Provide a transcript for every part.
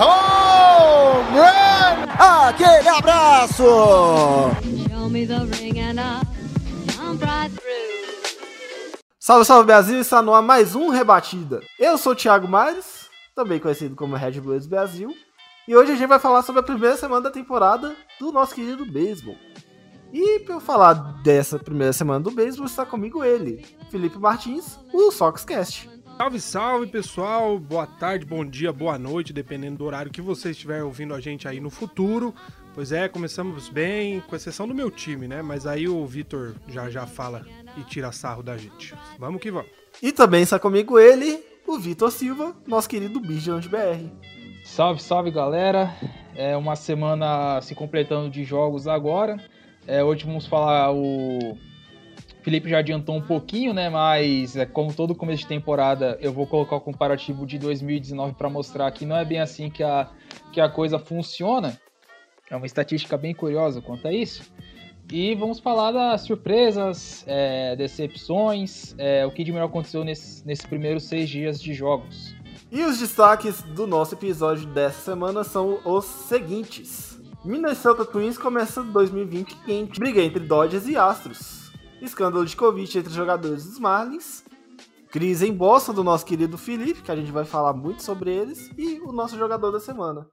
Home run! Aquele abraço. Salve, salve Brasil, está no ar mais um Rebatida. Eu sou o Thiago Mares, também conhecido como Red Blues Brasil, e hoje a gente vai falar sobre a primeira semana da temporada do nosso querido beisebol. E para eu falar dessa primeira semana do beisebol, está comigo ele, Felipe Martins, o Soxcast. Salve, salve pessoal, boa tarde, bom dia, boa noite, dependendo do horário que você estiver ouvindo a gente aí no futuro. Pois é, começamos bem, com exceção do meu time, né? Mas aí o Vitor já já fala e tira sarro da gente. Vamos que vamos. E também está comigo ele, o Vitor Silva, nosso querido Bijan de BR. Salve, salve galera! É uma semana se completando de jogos agora. É, hoje vamos falar o Felipe já adiantou um pouquinho, né? Mas é, como todo começo de temporada, eu vou colocar o comparativo de 2019 para mostrar que não é bem assim que a, que a coisa funciona. É uma estatística bem curiosa quanto a isso. E vamos falar das surpresas, é, decepções, é, o que de melhor aconteceu nesses, nesses primeiros seis dias de jogos. E os destaques do nosso episódio dessa semana são os seguintes. Minnesota Twins começa 2020 quente. Briga entre Dodgers e Astros. Escândalo de Covid entre jogadores dos Marlins. Crise em Boston do nosso querido Felipe, que a gente vai falar muito sobre eles. E o nosso jogador da semana.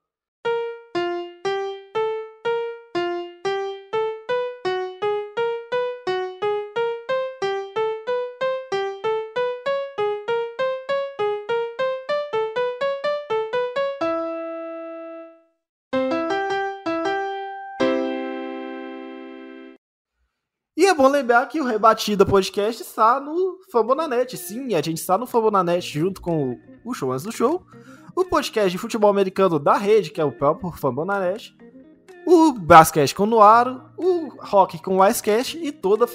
Lembrar que o Rebatida Podcast está no Fambonanet. Sim, a gente está no Fambonanet junto com o Show Antes do Show, o podcast de futebol americano da rede, que é o próprio Fambonanet, o Basquete com Noaro, o Rock com o Icecast e toda,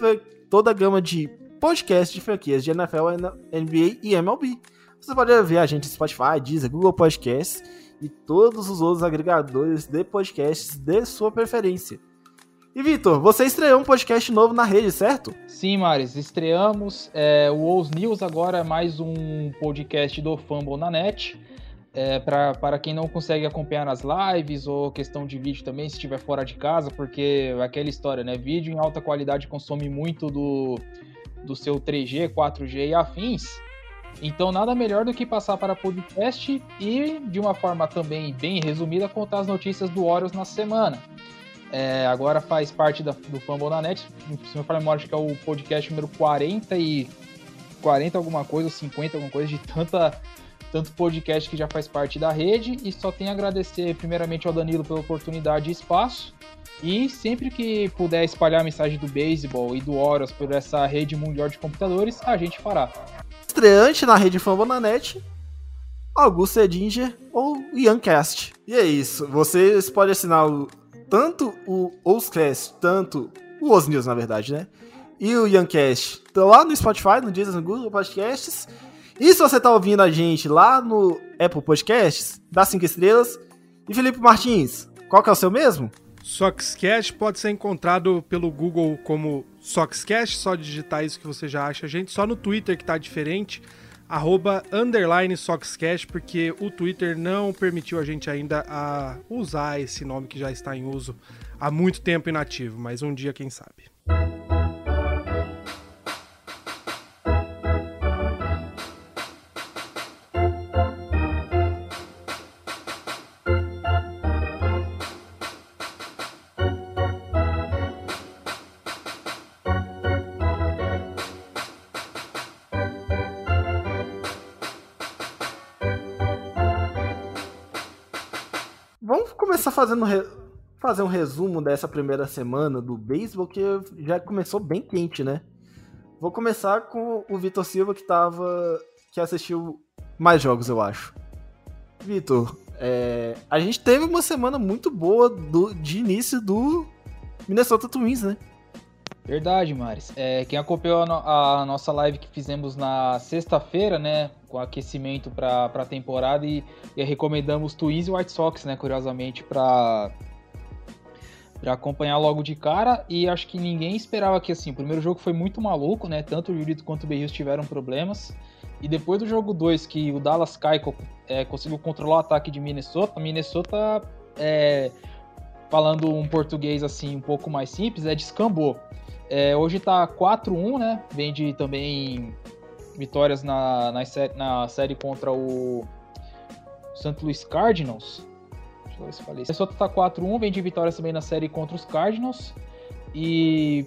toda a gama de podcasts de franquias de NFL, NBA e MLB. Você pode ver a gente no Spotify, Deezer, Google Podcasts e todos os outros agregadores de podcasts de sua preferência. E Vitor, você estreou um podcast novo na rede, certo? Sim, Maris, estreamos. É, o Ous News agora é mais um podcast do Fumble na net. É, para quem não consegue acompanhar nas lives ou questão de vídeo também, se estiver fora de casa, porque aquela história, né? Vídeo em alta qualidade consome muito do, do seu 3G, 4G e afins. Então, nada melhor do que passar para podcast e, de uma forma também bem resumida, contar as notícias do Orioles na semana. É, agora faz parte da, do Fumble na Net. Se não for memória, acho que é o podcast número 40 e 40 alguma coisa, 50 alguma coisa, de tanta, tanto podcast que já faz parte da rede. E só tenho a agradecer primeiramente ao Danilo pela oportunidade e espaço. E sempre que puder espalhar a mensagem do beisebol e do Horus por essa rede mundial de computadores, a gente fará. Estreante na rede Fambonanet, Augusto Edinger ou Youngcast. E é isso, vocês podem assinar o- tanto o Ouscast, tanto o Os News, na verdade, né? E o Youngcast estão lá no Spotify, no Deezer, no Google Podcasts. E se você tá ouvindo a gente lá no Apple Podcasts, dá cinco estrelas. E Felipe Martins, qual que é o seu mesmo? Soxcast pode ser encontrado pelo Google como Soxcast, só digitar isso que você já acha gente. Só no Twitter que tá diferente, arroba underline Soxcast, porque o Twitter não permitiu a gente ainda a usar esse nome que já está em uso há muito tempo inativo, mas um dia quem sabe. Fazendo re- fazer um resumo dessa primeira semana do beisebol, que já começou bem quente, né? Vou começar com o Vitor Silva, que tava. que assistiu mais jogos, eu acho. Vitor, é, a gente teve uma semana muito boa do, de início do Minnesota Twins, né? Verdade, Maris. É, quem acompanhou a, a nossa live que fizemos na sexta-feira, né? Com aquecimento para a temporada e, e recomendamos Twins e White Sox, né? Curiosamente, para acompanhar logo de cara. E acho que ninguém esperava que assim. O primeiro jogo foi muito maluco, né? Tanto o Jurito quanto o Berrios tiveram problemas. E depois do jogo 2, que o Dallas Keuchel é, conseguiu controlar o ataque de Minnesota, Minnesota, é, falando um português assim um pouco mais simples, é descambou. É, hoje tá 4-1, né? Vem de também vitórias na, na, na série contra o St. Louis Cardinals. Deixa eu ver se falei. Minnesota tá 4-1, vem de vitórias também na série contra os Cardinals. E.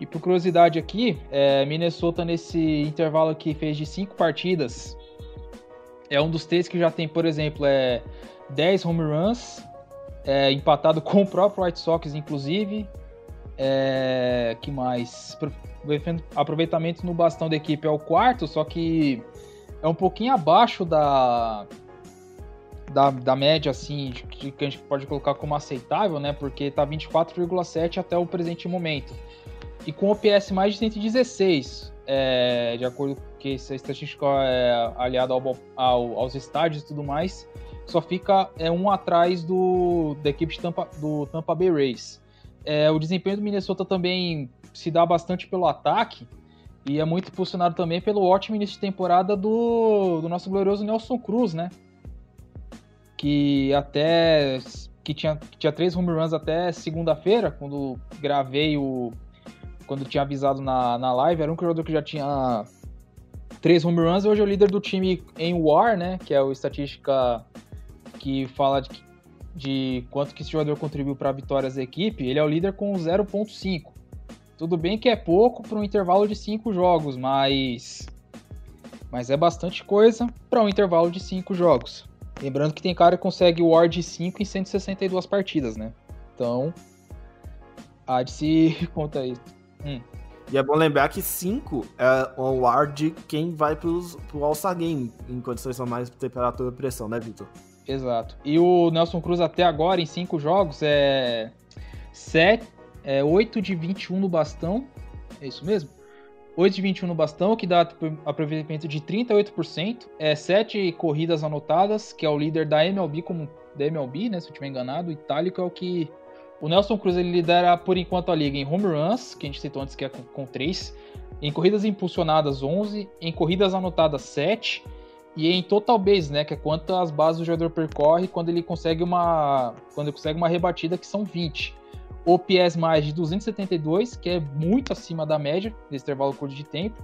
E por curiosidade aqui, é, Minnesota nesse intervalo aqui fez de 5 partidas. É um dos três que já tem, por exemplo, é 10 home runs, é, empatado com o próprio White Sox, inclusive. É, que mais? Pro- Aproveitamento no bastão da equipe é o quarto, só que é um pouquinho abaixo da, da, da média, assim, que a gente pode colocar como aceitável, né? Porque tá 24,7 até o presente momento. E com OPS mais de 116, é, de acordo com que essa estatística é aliada ao, ao- aos estádios e tudo mais, só fica é, um atrás do, da equipe Tampa, do Tampa Bay Rays. É, o desempenho do Minnesota também se dá bastante pelo ataque e é muito impulsionado também pelo ótimo início de temporada do, do nosso glorioso Nelson Cruz, né? Que até que tinha, que tinha três home runs até segunda-feira, quando gravei o. Quando tinha avisado na, na live, era um jogador que já tinha três home runs, hoje é o líder do time em WAR, né? Que é a estatística que fala de, de quanto que esse jogador contribuiu para vitórias da equipe. Ele é o líder com 0.5. Tudo bem que é pouco para um intervalo de cinco jogos, mas mas é bastante coisa para um intervalo de cinco jogos. Lembrando que tem cara que consegue o WAR de 5 em 162 partidas, né? Então, há de se conta isso. E é bom lembrar que 5 é o WAR de quem vai pros, pro All-Star Game, em condições normais temperatura e pressão, né, Vitor? Exato. E o Nelson Cruz até agora, em cinco jogos, é, 7, é 8 de 21 no bastão. É isso mesmo? 8 de 21 no bastão, que dá aproveitamento de 38%. É 7 corridas anotadas, que é o líder da MLB, como da MLB, né? Se eu estiver enganado. O Itálico é o que. O Nelson Cruz ele lidera por enquanto a liga em home runs, que a gente citou antes que é com, com 3. Em corridas impulsionadas, 11. Em corridas anotadas, 7. E em total base, né, que é quantas bases o jogador percorre quando ele consegue uma quando ele consegue uma rebatida que são 20. OPS mais de 272, que é muito acima da média desse intervalo curto de tempo.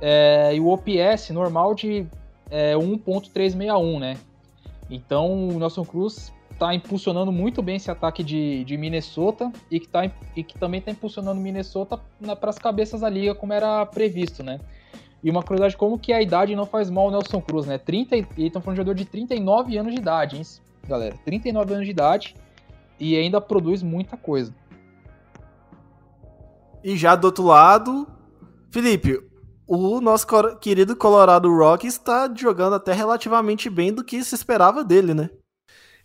É, e o OPS normal de é, 1.361, né? Então o Nelson Cruz está impulsionando muito bem esse ataque de, de Minnesota e que, tá, e que também está impulsionando Minnesota para as cabeças da liga, como era previsto, né? E uma curiosidade, como que a idade não faz mal ao Nelson Cruz, né? 30, e estão falando de jogador de 39 anos de idade, hein, galera? 39 anos de idade e ainda produz muita coisa. E já do outro lado, Felipe, o nosso querido Colorado Rockies está jogando até relativamente bem do que se esperava dele, né?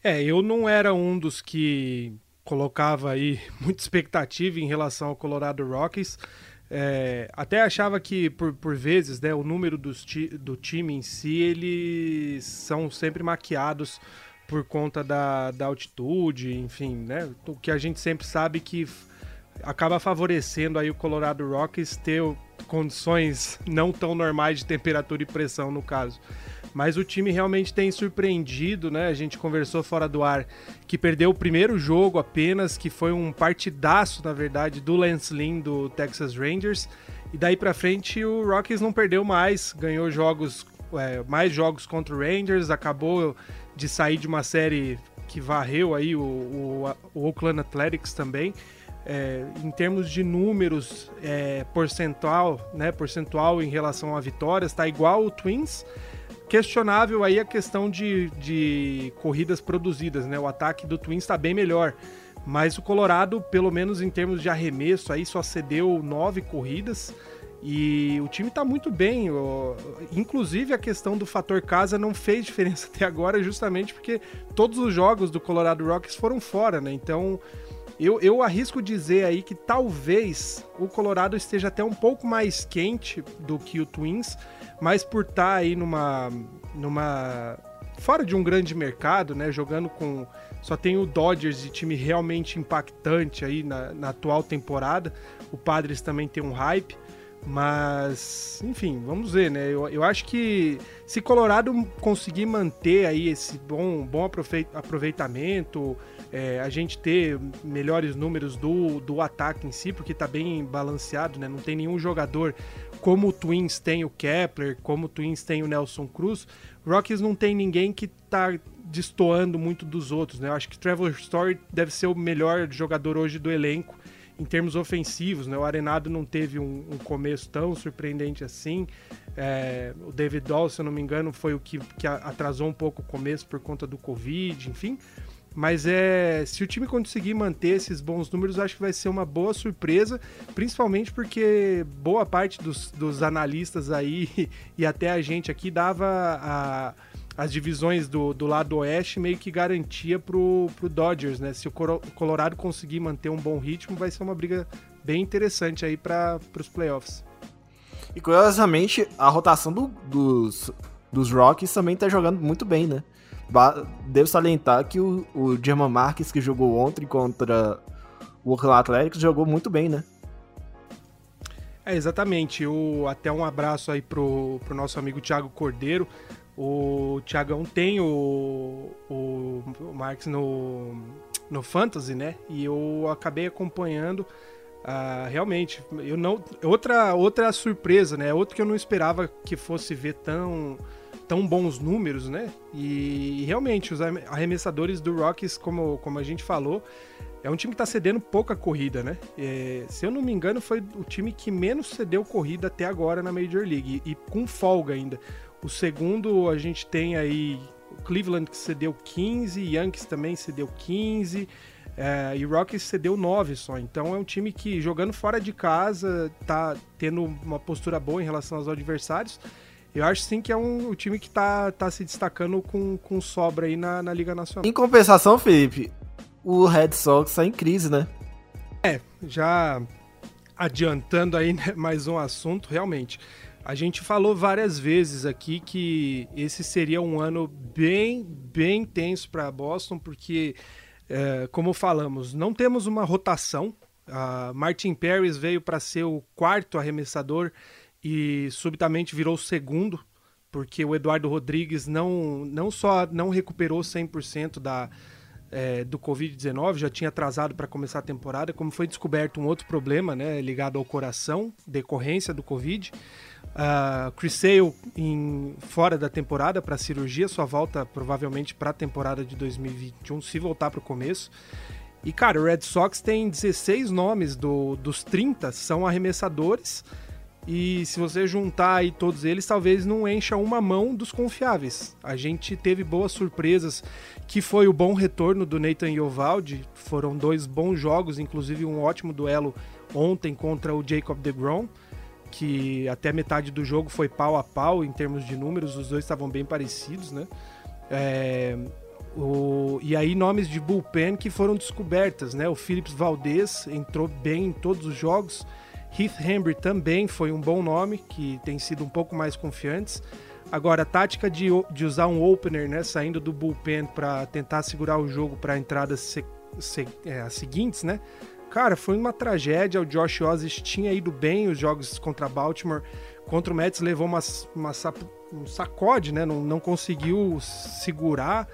É, eu não era um dos que colocava aí muita expectativa em relação ao Colorado Rockies. É, até achava que, por, por vezes, né, o número dos ti- do time em si, eles são sempre maquiados por conta da, da altitude, enfim, né? O que a gente sempre sabe que acaba favorecendo aí o Colorado Rockies ter condições não tão normais de temperatura e pressão, no caso. Mas o time realmente tem surpreendido, né? A gente conversou fora do ar que perdeu o primeiro jogo apenas, que foi um partidaço, na verdade, do Lance Lynn do Texas Rangers. E daí pra frente o Rockies não perdeu mais, ganhou jogos, é, mais jogos contra o Rangers, acabou de sair de uma série que varreu aí o, o, o Oakland Athletics também. É, em termos de números, é, percentual, né, percentual em relação a vitórias, tá igual o Twins. Questionável aí a questão de, de corridas produzidas, né? O ataque do Twins está bem melhor. Mas o Colorado, pelo menos em termos de arremesso, aí só cedeu nove corridas. E o time tá muito bem. Inclusive a questão do fator casa não fez diferença até agora, justamente porque todos os jogos do Colorado Rockies foram fora, né? Então eu, eu arrisco dizer aí que talvez o Colorado esteja até um pouco mais quente do que o Twins, mas por estar aí numa. numa. fora de um grande mercado, né? Jogando com. Só tem o Dodgers de time realmente impactante aí na, na atual temporada. O Padres também tem um hype. Mas, enfim, vamos ver, né? Eu, eu acho que se Colorado conseguir manter aí esse bom, bom aproveitamento, é, a gente ter melhores números do, do ataque em si, porque tá bem balanceado, né? Não tem nenhum jogador como o Twins tem o Kepler, como o Twins tem o Nelson Cruz. Rockies não tem ninguém que tá destoando muito dos outros, né? Eu acho que Trevor Story deve ser o melhor jogador hoje do elenco em termos ofensivos, né? O Arenado não teve um, um começo tão surpreendente assim. É, o David Dahl, se eu não me engano, foi o que, que atrasou um pouco o começo por conta do Covid, enfim. Mas é, se o time conseguir manter esses bons números, acho que vai ser uma boa surpresa, principalmente porque boa parte dos, dos analistas aí e até a gente aqui dava a- as divisões do, do lado oeste meio que garantia pro, pro Dodgers, né? Se o Colorado conseguir manter um bom ritmo, vai ser uma briga bem interessante aí para os playoffs. E curiosamente, a rotação do- dos, dos Rockies também tá jogando muito bem, né? Devo salientar que o, o German Marques, que jogou ontem contra o Oakland Athletics, jogou muito bem, né? É, exatamente. O, até um abraço aí pro, pro nosso amigo Thiago Cordeiro. O Thiagão tem o, o, o Marx no, no Fantasy, né? E eu acabei acompanhando. ah, realmente, eu não. Outra, outra surpresa, né? Outro que eu não esperava que fosse ver tão, tão bons números, né? E, realmente, os arrem- arremessadores do Rockies, como, como a gente falou, é um time que tá cedendo pouca corrida, né? É, se eu não me engano, foi o time que menos cedeu corrida até agora na Major League. E, e com folga ainda. O segundo, a gente tem aí o Cleveland que cedeu 15, Yankees também cedeu 15. é, e o Rockies cedeu 9 só. Então é um time que, jogando fora de casa, tá tendo uma postura boa em relação aos adversários. Eu acho sim que é um, um time que tá, tá se destacando com, com sobra aí na, na Liga Nacional. Em compensação, Felipe, o Red Sox tá em crise, né? já adiantando aí né, mais um assunto, realmente. A gente falou várias vezes aqui que esse seria um ano bem, bem tenso para Boston, porque, é, como falamos, não temos uma rotação. A Martin Paris veio para ser o quarto arremessador e subitamente virou segundo, porque o Eduardo Rodrigues não, não só não recuperou 100% da, é, do Covid-19, já tinha atrasado para começar a temporada, como foi descoberto um outro problema né, ligado ao coração, decorrência do Covid. Uh, Chris Sale em, fora da temporada para cirurgia, sua volta provavelmente para a temporada de 2021, se voltar para o começo. E cara, o Red Sox tem 16 nomes do, dos 30 são arremessadores. E se você juntar aí todos eles, talvez não encha uma mão dos confiáveis. A gente teve boas surpresas, que foi o bom retorno do Nathan Iovaldi. Foram dois bons jogos, inclusive um ótimo duelo ontem contra o Jacob DeGrom, que até metade do jogo foi pau a pau em termos de números, os dois estavam bem parecidos, né? É, o, e aí nomes de bullpen que foram descobertas, né? O Phillips Valdez entrou bem em todos os jogos. Heath Hembry também foi um bom nome, que tem sido um pouco mais confiantes. Agora, a tática de, de usar um opener, né, saindo do bullpen para tentar segurar o jogo para entradas se, se, é, seguintes, né? Cara, foi uma tragédia. O Josh Ozzy tinha ido bem os jogos contra Baltimore. Contra o Mets levou uma, uma um sacode, né? Não, não conseguiu segurar.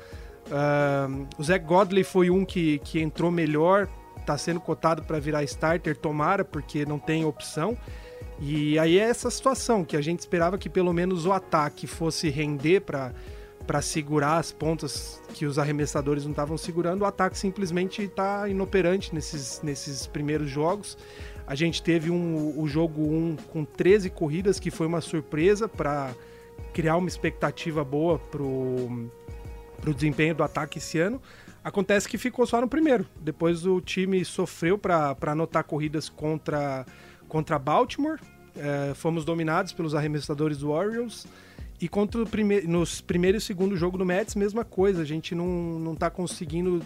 Uh, o Zach Godley foi um que, que entrou melhor, tá sendo cotado para virar starter, tomara, porque não tem opção. E aí é essa situação que a gente esperava que pelo menos o ataque fosse render para para segurar as pontas que os arremessadores não estavam segurando, o ataque simplesmente está inoperante nesses, nesses primeiros jogos. A gente teve um, o jogo 1 com 13 corridas, que foi uma surpresa para criar uma expectativa boa pro, pro desempenho do ataque esse ano. Acontece que ficou só no primeiro. Depois o time sofreu para anotar corridas contra, contra Baltimore. é, fomos dominados pelos arremessadores do Orioles. E contra prime nos primeiro e segundo jogo do Mets, mesma coisa. A gente não, não tá conseguindo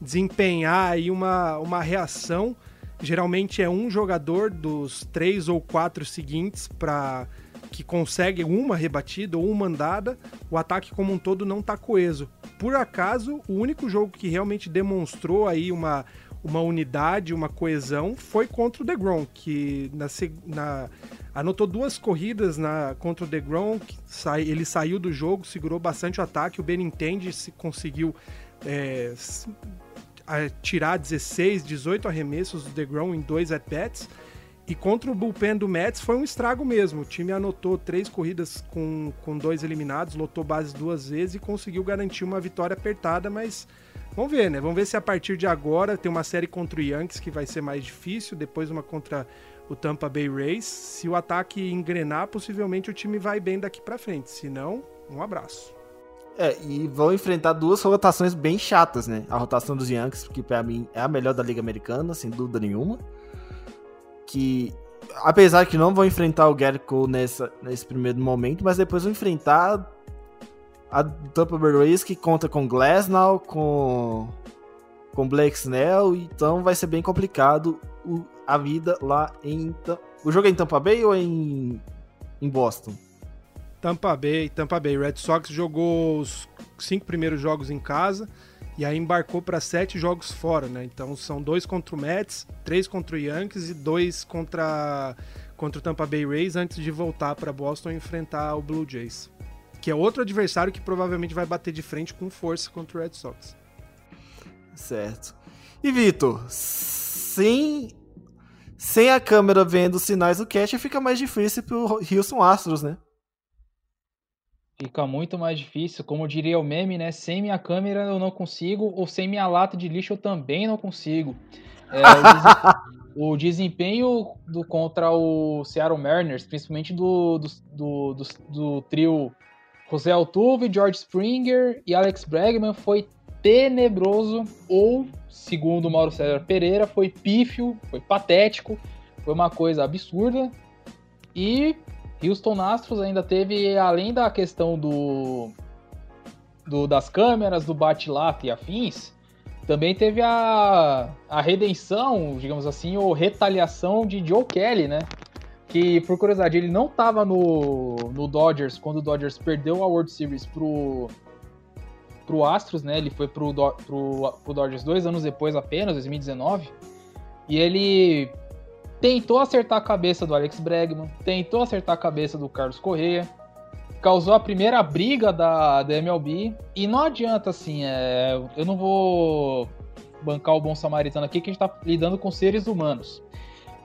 desempenhar aí uma, uma reação. Geralmente é um jogador dos três ou quatro seguintes para que consegue uma rebatida ou uma andada, o ataque como um todo não está coeso. Por acaso, o único jogo que realmente demonstrou aí uma, uma unidade, uma coesão, foi contra o DeGrom, que na, na, anotou duas corridas na, contra o DeGrom, sai, ele saiu do jogo, segurou bastante o ataque, o Benintendi conseguiu é, tirar 16, 18 arremessos do DeGrom em dois at-bats, e contra o bullpen do Mets foi um estrago mesmo. O time anotou três corridas com, com dois eliminados, lotou base duas vezes e conseguiu garantir uma vitória apertada, mas vamos ver, né? Vamos ver se a partir de agora tem uma série contra o Yankees que vai ser mais difícil, depois uma contra o Tampa Bay Rays. Se o ataque engrenar, possivelmente o time vai bem daqui para frente. Se não, um abraço. É, e vão enfrentar duas rotações bem chatas, né? A rotação dos Yankees, que para mim é a melhor da Liga Americana, sem dúvida nenhuma que apesar que não vão enfrentar o Cole nessa, nesse primeiro momento, mas depois vão enfrentar a Tampa Bay que conta com Glasnow, com com Blake Snell, então vai ser bem complicado o, a vida lá em o jogo é em Tampa Bay ou em em Boston? Tampa Bay, Tampa Bay. Red Sox jogou os cinco primeiros jogos em casa e aí embarcou para sete jogos fora, né? Então são dois contra o Mets, três contra o Yankees e dois contra, contra o Tampa Bay Rays antes de voltar para Boston e enfrentar o Blue Jays, que é outro adversário que provavelmente vai bater de frente com força contra o Red Sox. Certo. E Vitor, sem sem a câmera vendo os sinais do catch fica mais difícil pro Houston Astros, né? Fica muito mais difícil, como diria o meme, né? Sem minha câmera eu não consigo, ou sem minha lata de lixo eu também não consigo. É, o, desempenho do, contra o Seattle Mariners, principalmente do, do, do, do, do trio José Altuve, George Springer e Alex Bregman, foi tenebroso, ou, segundo Mauro César Pereira, foi pífio, foi patético, foi uma coisa absurda. E Houston Astros ainda teve, além da questão do, do das câmeras, do bate-lata e afins, também teve a, a redenção, digamos assim, ou retaliação de Joe Kelly, né? Que, por curiosidade, ele não estava no, no Dodgers quando o Dodgers perdeu a World Series pro, pro Astros, né? Ele foi pro, pro, pro Dodgers dois anos depois apenas, 2019. E ele tentou acertar a cabeça do Alex Bregman, tentou acertar a cabeça do Carlos Correa, causou a primeira briga da, da MLB. E não adianta, assim, é, eu não vou bancar o bom samaritano aqui, que a gente tá lidando com seres humanos.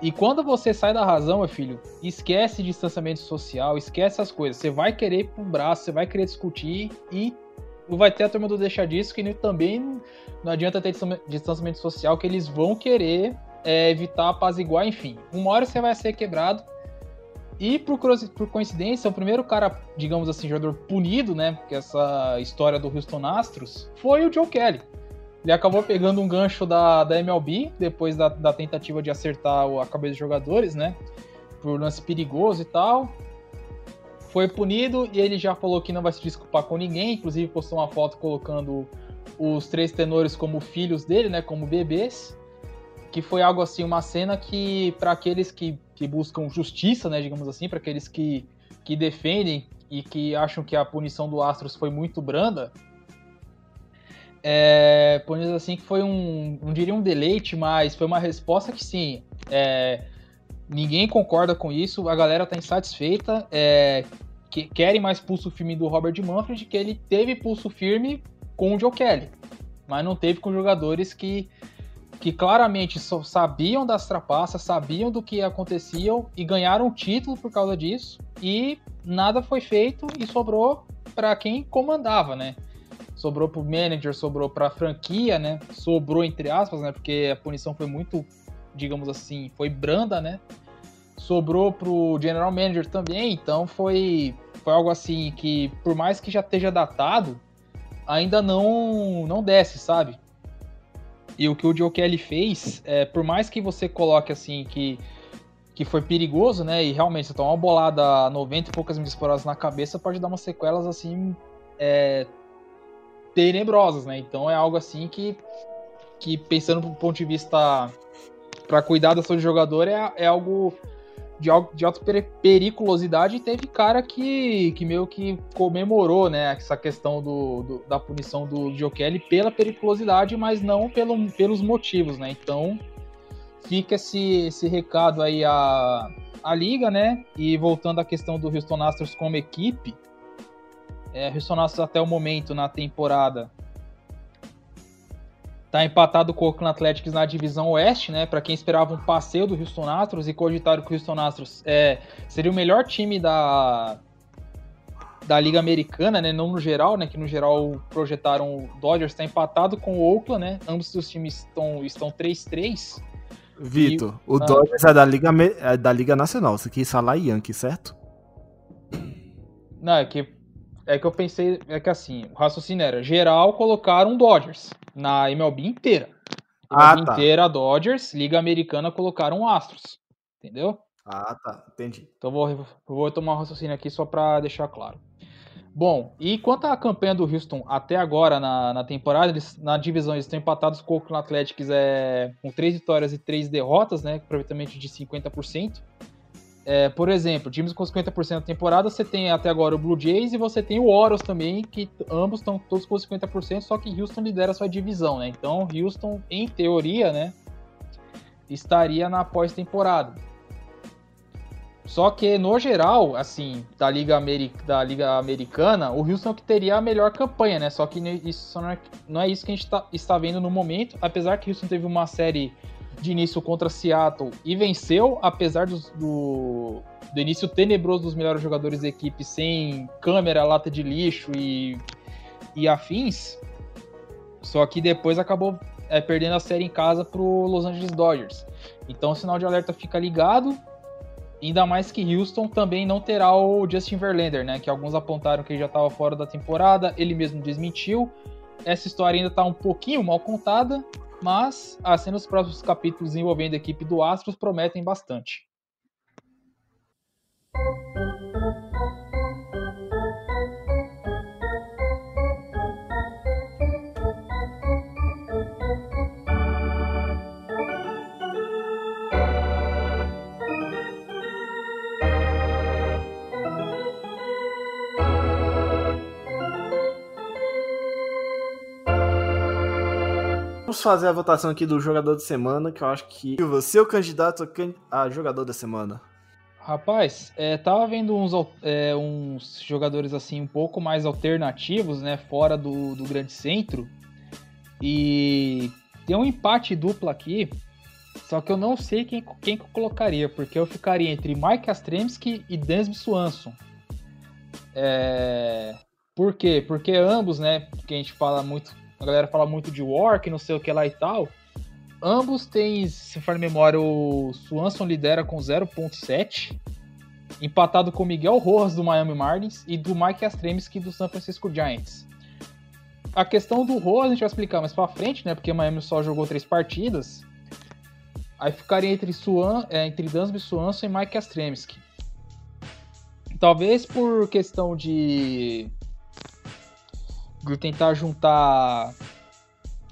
E quando você sai da razão, meu filho, esquece distanciamento social, esquece as coisas. Você vai querer ir pro braço, você vai querer discutir e vai ter a turma do deixar disso que também não adianta ter distanciamento social, que eles vão querer é, evitar apaziguar, enfim. Uma hora você vai ser quebrado. E por, por coincidência, o primeiro cara, digamos assim, jogador punido, né? Que essa história do Houston Astros, foi o Joe Kelly. Ele acabou pegando um gancho da, da MLB, depois da, da tentativa de acertar a cabeça dos jogadores, né? Por lance perigoso e tal. Foi punido e ele já falou que não vai se desculpar com ninguém, inclusive postou uma foto colocando os três tenores como filhos dele, né? Como bebês que foi algo assim, uma cena que, para aqueles que, que buscam justiça, né, digamos assim, para aqueles que, que defendem e que acham que a punição do Astros foi muito branda, é, punição assim que foi um, não diria um deleite, mas foi uma resposta que sim, é, ninguém concorda com isso, a galera tá insatisfeita, é, que, querem mais pulso firme do Robert Manfred, que ele teve pulso firme com o Joe Kelly, mas não teve com jogadores que que claramente sabiam das trapaças, sabiam do que aconteciam e ganharam o título por causa disso. E nada foi feito e sobrou para quem comandava, né? Sobrou para o manager, sobrou para a franquia, né? Sobrou entre aspas, né? Porque a punição foi muito, digamos assim, foi branda, né? Sobrou para o general manager também, então foi foi algo assim que por mais que já esteja datado, ainda não não desce, sabe? E o que o Joe Kelly fez, é, por mais que você coloque assim que, que foi perigoso, né? E realmente, você tomar uma bolada a 90 e poucas milhas por hora na cabeça pode dar umas sequelas assim. É, tenebrosas, né? Então é algo assim que, que pensando do ponto de vista para cuidar da saúde do jogador, é, é algo de, de alta periculosidade e teve cara que, que meio que comemorou né, essa questão do, do da punição do Joe Kelly pela periculosidade, mas não pelo, pelos motivos, né? Então fica esse, esse recado aí à, à liga, né? E voltando à questão do Houston Astros como equipe, é, Houston Astros até o momento na temporada tá empatado com o Oakland Athletics na divisão oeste, né? Para quem esperava um passeio do Houston Astros e cogitaram que o Houston Astros é, seria o melhor time da, da Liga Americana, né? Não no geral, né? Que no geral projetaram o Dodgers, está empatado com o Oakland, né? Ambos os times estão, estão 3-3. Vitor, e... o ah. Dodgers é da, Liga, é da Liga Nacional, você quis falar Yankee, certo? Não, é que, é que eu pensei, é que assim, o raciocínio era, geral colocaram Dodgers na MLB inteira. Ah, MLB tá. inteira, Dodgers, Liga Americana colocaram Astros. Entendeu? Ah, tá. Entendi. Então vou, vou tomar um raciocínio aqui só para deixar claro. Bom, e quanto à campanha do Houston até agora na, na temporada, eles, na divisão eles estão empatados com o Oakland Athletics é, com 3 vitórias e 3 derrotas, né? Aproveitamento de 50%. É, por exemplo, times com 50% da temporada, você tem até agora o Blue Jays e você tem o Orioles também, que ambos estão todos com 50%, só que Houston lidera sua divisão, né? Então, Houston, em teoria, né, estaria na pós-temporada. Só que, no geral, assim, da Liga, Ameri da Liga Americana, o Houston é que teria a melhor campanha, né? Só que isso não é, não é isso que a gente tá, está vendo no momento, apesar que Houston teve uma série de início contra Seattle e venceu, apesar do, do, do, início tenebroso dos melhores jogadores da equipe, sem câmera, lata de lixo e, e afins. Só que depois acabou é, perdendo a série em casa para Los Angeles Dodgers. Então o sinal de alerta fica ligado. Ainda mais que Houston também não terá o Justin Verlander, né? Que alguns apontaram que ele já estava fora da temporada, ele mesmo desmentiu. Essa história ainda está um pouquinho mal contada, mas as cenas dos próximos capítulos envolvendo a equipe do Astros prometem bastante. Vamos fazer a votação aqui do jogador da semana, que eu acho que você é o candidato a jogador da semana. Rapaz, é, tava vendo uns, é, uns jogadores assim um pouco mais alternativos, né? Fora do, do grande centro. E tem um empate duplo aqui. Só que eu não sei quem, quem que eu colocaria, porque eu ficaria entre Mike Astremski e Dansby Swanson. É... Por quê? Porque ambos, né? Que a gente fala muito a galera fala muito de Work, não sei o que lá e tal. Ambos têm, se for memória, o Swanson lidera com 0.7, empatado com Miguel Rojas do Miami Marlins e do Mike Astremski do San Francisco Giants. A questão do Rojas a gente vai explicar mais pra frente, né? Porque Miami só jogou três partidas. Aí ficaria entre, Swan, é, entre Dansby Swanson e Mike Astremski. Talvez por questão de de tentar juntar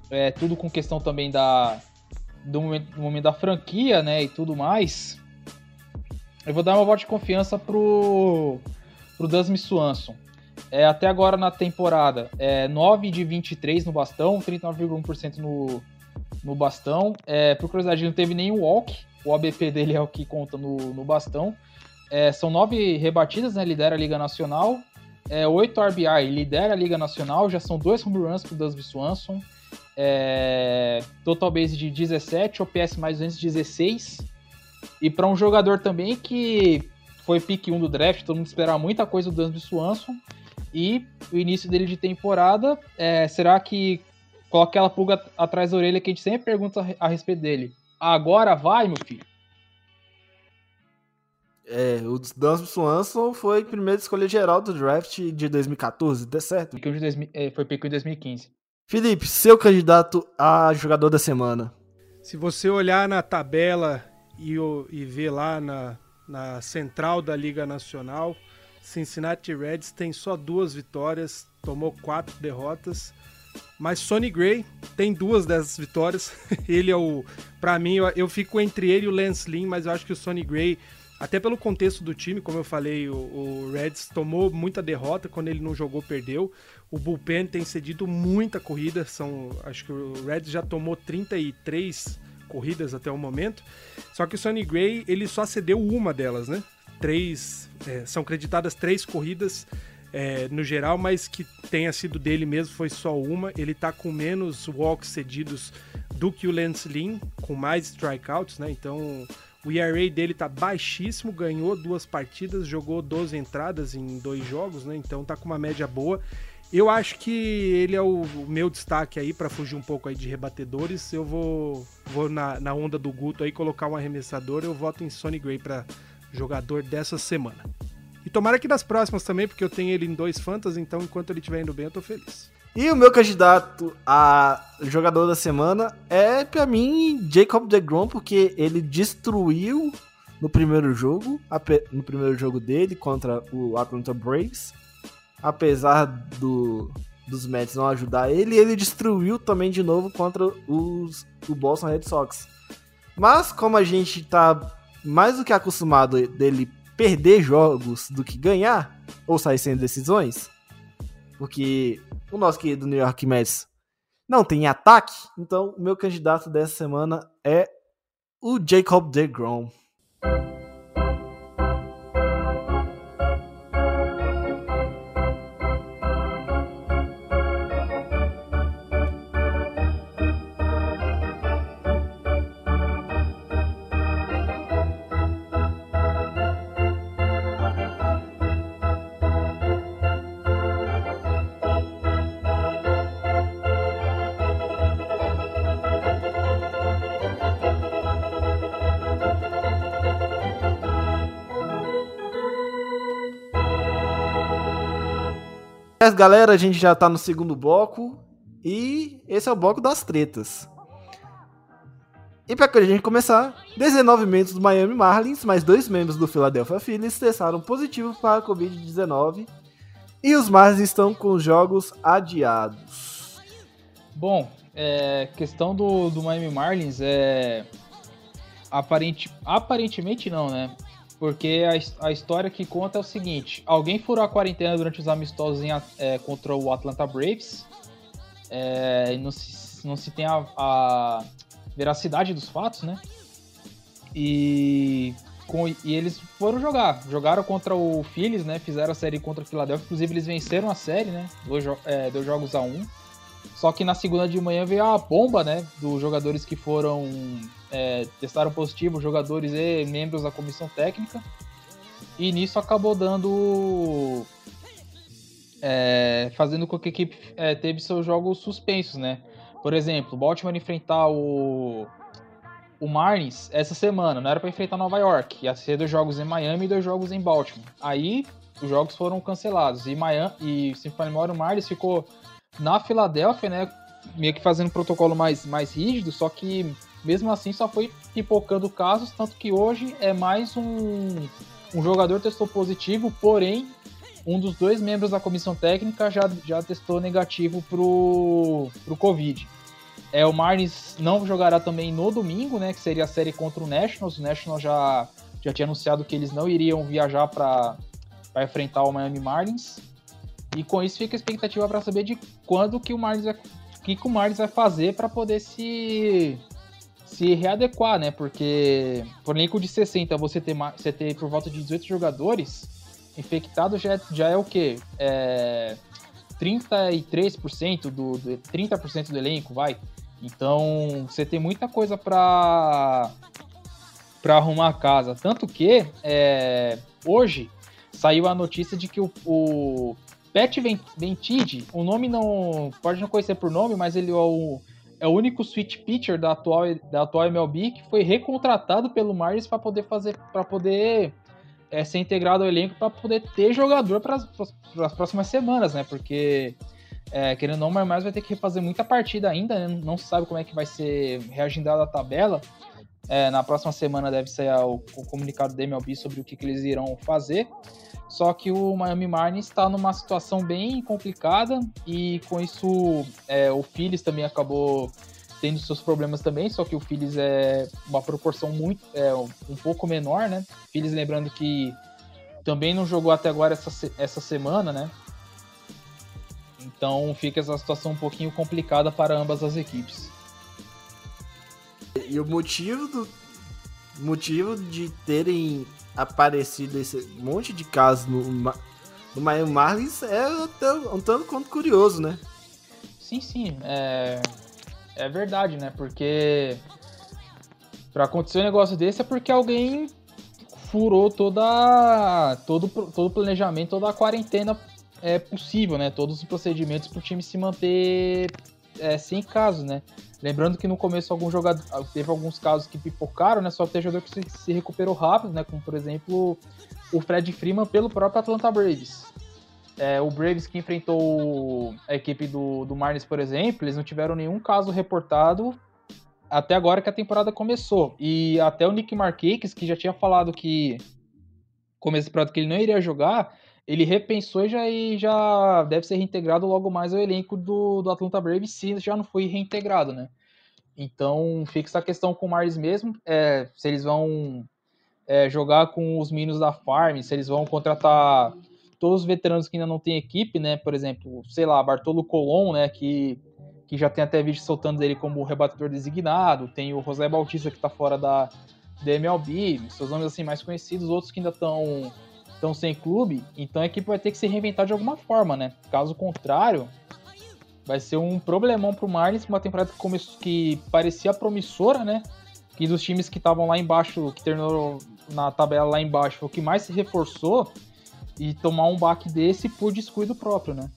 é, tudo com questão também da do momento, do momento, da franquia, né, e tudo mais. Eu vou dar uma voto de confiança pro pro Dasmi Swanson. É, até agora na temporada, é 9 de 23 no bastão, 39,1% no, no bastão. É, por curiosidade, não teve nenhum walk, o ABP dele é o que conta no, no bastão. É, são nove rebatidas, né? Lidera a Liga Nacional é, 8 RBI, lidera a Liga Nacional, já são dois home runs pro Dusby Swanson. É, total base de 17, OPS mais 216. E para um jogador também que foi pick 1 do draft, todo mundo esperava muita coisa do Dusby Swanson. E o início dele de temporada, é, será que coloca aquela pulga atrás da orelha que a gente sempre pergunta a respeito dele? Agora vai, meu filho? É, o Dansby Swanson foi primeira escolha geral do draft de 2014, deu certo? É, foi pico em 2015. Felipe, seu candidato a jogador da semana. Se você olhar na tabela e, e ver lá na, na central da Liga Nacional, Cincinnati Reds tem só duas vitórias, tomou quatro derrotas. Mas Sonny Gray tem duas dessas vitórias. ele é o. Pra mim, eu, eu fico entre ele e o Lance Lynn, mas eu acho que o Sonny Gray, até pelo contexto do time, como eu falei, o, o Reds tomou muita derrota. Quando ele não jogou, perdeu. O Bullpen tem cedido muita corrida. São, acho que o Reds já tomou 33 corridas até o momento. Só que o Sonny Gray, ele só cedeu uma delas, né? Três. é, são creditadas três corridas é, no geral, mas que tenha sido dele mesmo foi só uma. Ele tá com menos walks cedidos do que o Lance Lynn, com mais strikeouts, né? Então o ERA dele tá baixíssimo, ganhou duas partidas, jogou 12 entradas em dois jogos, né? Então tá com uma média boa. Eu acho que ele é o, meu destaque aí para fugir um pouco aí de rebatedores. Eu vou, vou na, na onda do Guto aí colocar um arremessador. Eu voto em Sonny Gray para jogador dessa semana. E tomara que das próximas também, porque eu tenho ele em dois fantas, então enquanto ele estiver indo bem, eu tô feliz. E o meu candidato a jogador da semana é, pra mim, Jacob DeGrom, porque ele destruiu no primeiro jogo, no primeiro jogo dele contra o Atlanta Braves. Apesar do, dos Mets não ajudar ele, ele destruiu também de novo contra os, o Boston Red Sox. Mas como a gente tá mais do que acostumado dele perder jogos do que ganhar, ou sair sem decisões, porque o nosso querido New York Mets não tem ataque, então o meu candidato dessa semana é o Jacob DeGrom. Mas galera, a gente já tá no segundo bloco e esse é o bloco das tretas. E pra a gente começar, 19 membros do Miami Marlins, mais dois membros do Philadelphia Phillies testaram positivo para a Covid-19 e os Marlins estão com os jogos adiados. Bom, é, questão do, do Miami Marlins é. Aparente, aparentemente não, né? Porque a, a história que conta é o seguinte: alguém furou a quarentena durante os amistosos em é, contra o Atlanta Braves. É, não, se, não se tem a, a veracidade dos fatos, né? E, com- e eles foram jogar. Jogaram contra o Phillies, né? Fizeram a série contra o Philadelphia. Inclusive, eles venceram a série, né? Dois, é, dois jogos a um. Só que na segunda de manhã veio a bomba, né? Dos jogadores que foram. É, testaram positivo, jogadores e membros da comissão técnica. E nisso acabou dando. é, fazendo com que a equipe é, teve seus jogos suspensos, né? Por exemplo, Baltimore enfrentar o. O Marlins essa semana, não era para enfrentar Nova York, ia ser dois jogos em Miami e dois jogos em Baltimore. Aí os jogos foram cancelados e Miami e se for o Marlins ficou na Filadélfia, né, meio que fazendo um protocolo mais, mais rígido, só que mesmo assim só foi pipocando casos, tanto que hoje é mais um, um jogador testou positivo, porém um dos dois membros da comissão técnica já, já testou negativo pro, pro Covid. É, o Marlins não jogará também no domingo, né, que seria a série contra o Nationals. O Nationals já, já tinha anunciado que eles não iriam viajar para enfrentar o Miami Marlins. E com isso fica a expectativa para saber de quando que o Marlins vai, que, que o Marlins vai fazer para poder se se readequar, né? Porque por elenco de 60 você ter, você ter por volta de 18 jogadores infectados já, é- já é o quê? É 33% do, do 30% do elenco, vai. Então, você tem muita coisa para para arrumar a casa. Tanto que é, hoje saiu a notícia de que o, o Pet Ven- Ventide, o nome não. Pode não conhecer por nome, mas ele é o, é o único switch pitcher da atual, da atual MLB que foi recontratado pelo Marlins para poder fazer. para poder é, ser integrado ao elenco para poder ter jogador para as próximas semanas, né? Porque. É, querendo ou não, o Marlins vai ter que refazer muita partida ainda, né? não sabe como é que vai ser reagendada a tabela, É, na próxima semana deve sair o, o comunicado da MLB sobre o que, que eles irão fazer. Só que o Miami Marlins está numa situação bem complicada e com isso é, o Phillies também acabou tendo seus problemas também, só que o Phillies é uma proporção muito é, um pouco menor, né? Phillies lembrando que também não jogou até agora essa, essa semana, né? Então fica essa situação um pouquinho complicada para ambas as equipes. E o motivo do motivo de terem aparecido esse monte de casos no, no Miami Marlins é um tanto quanto curioso, né? Sim, sim. É, é verdade, né? Porque para acontecer um negócio desse é porque alguém furou toda todo todo o planejamento, toda a quarentena é possível, né? Todos os procedimentos para o time se manter é, sem casos, né? Lembrando que no começo jogador, teve alguns casos que pipocaram, né? Só tem jogador que se, se recuperou rápido, né? Como por exemplo o Fred Freeman pelo próprio Atlanta Braves. É, o Braves que enfrentou a equipe do, do Marlins, por exemplo, eles não tiveram nenhum caso reportado até agora que a temporada começou. E até o Nick Markakis, que já tinha falado que começo temporada que ele não iria jogar, ele repensou e já, e já deve ser reintegrado logo mais ao elenco do, do Atlanta Braves, se já não foi reintegrado, né? Então fica essa questão com o Marlins mesmo, é, se eles vão é, jogar com os meninos da Farm, se eles vão contratar todos os veteranos que ainda não tem equipe, né? Por exemplo, sei lá, Bartolo Colon, né? Que, que já tem até vídeo soltando ele como rebatedor designado. Tem o José Bautista que tá fora da, da MLB, seus nomes assim mais conhecidos, outros que ainda estão estão sem clube, então a equipe vai ter que se reinventar de alguma forma, né? Caso contrário, vai ser um problemão pro Marlins, uma temporada que, começou, que parecia promissora, né? Que dos times que estavam lá embaixo, que terminou na tabela lá embaixo, foi o que mais se reforçou e tomar um baque desse por descuido próprio, né?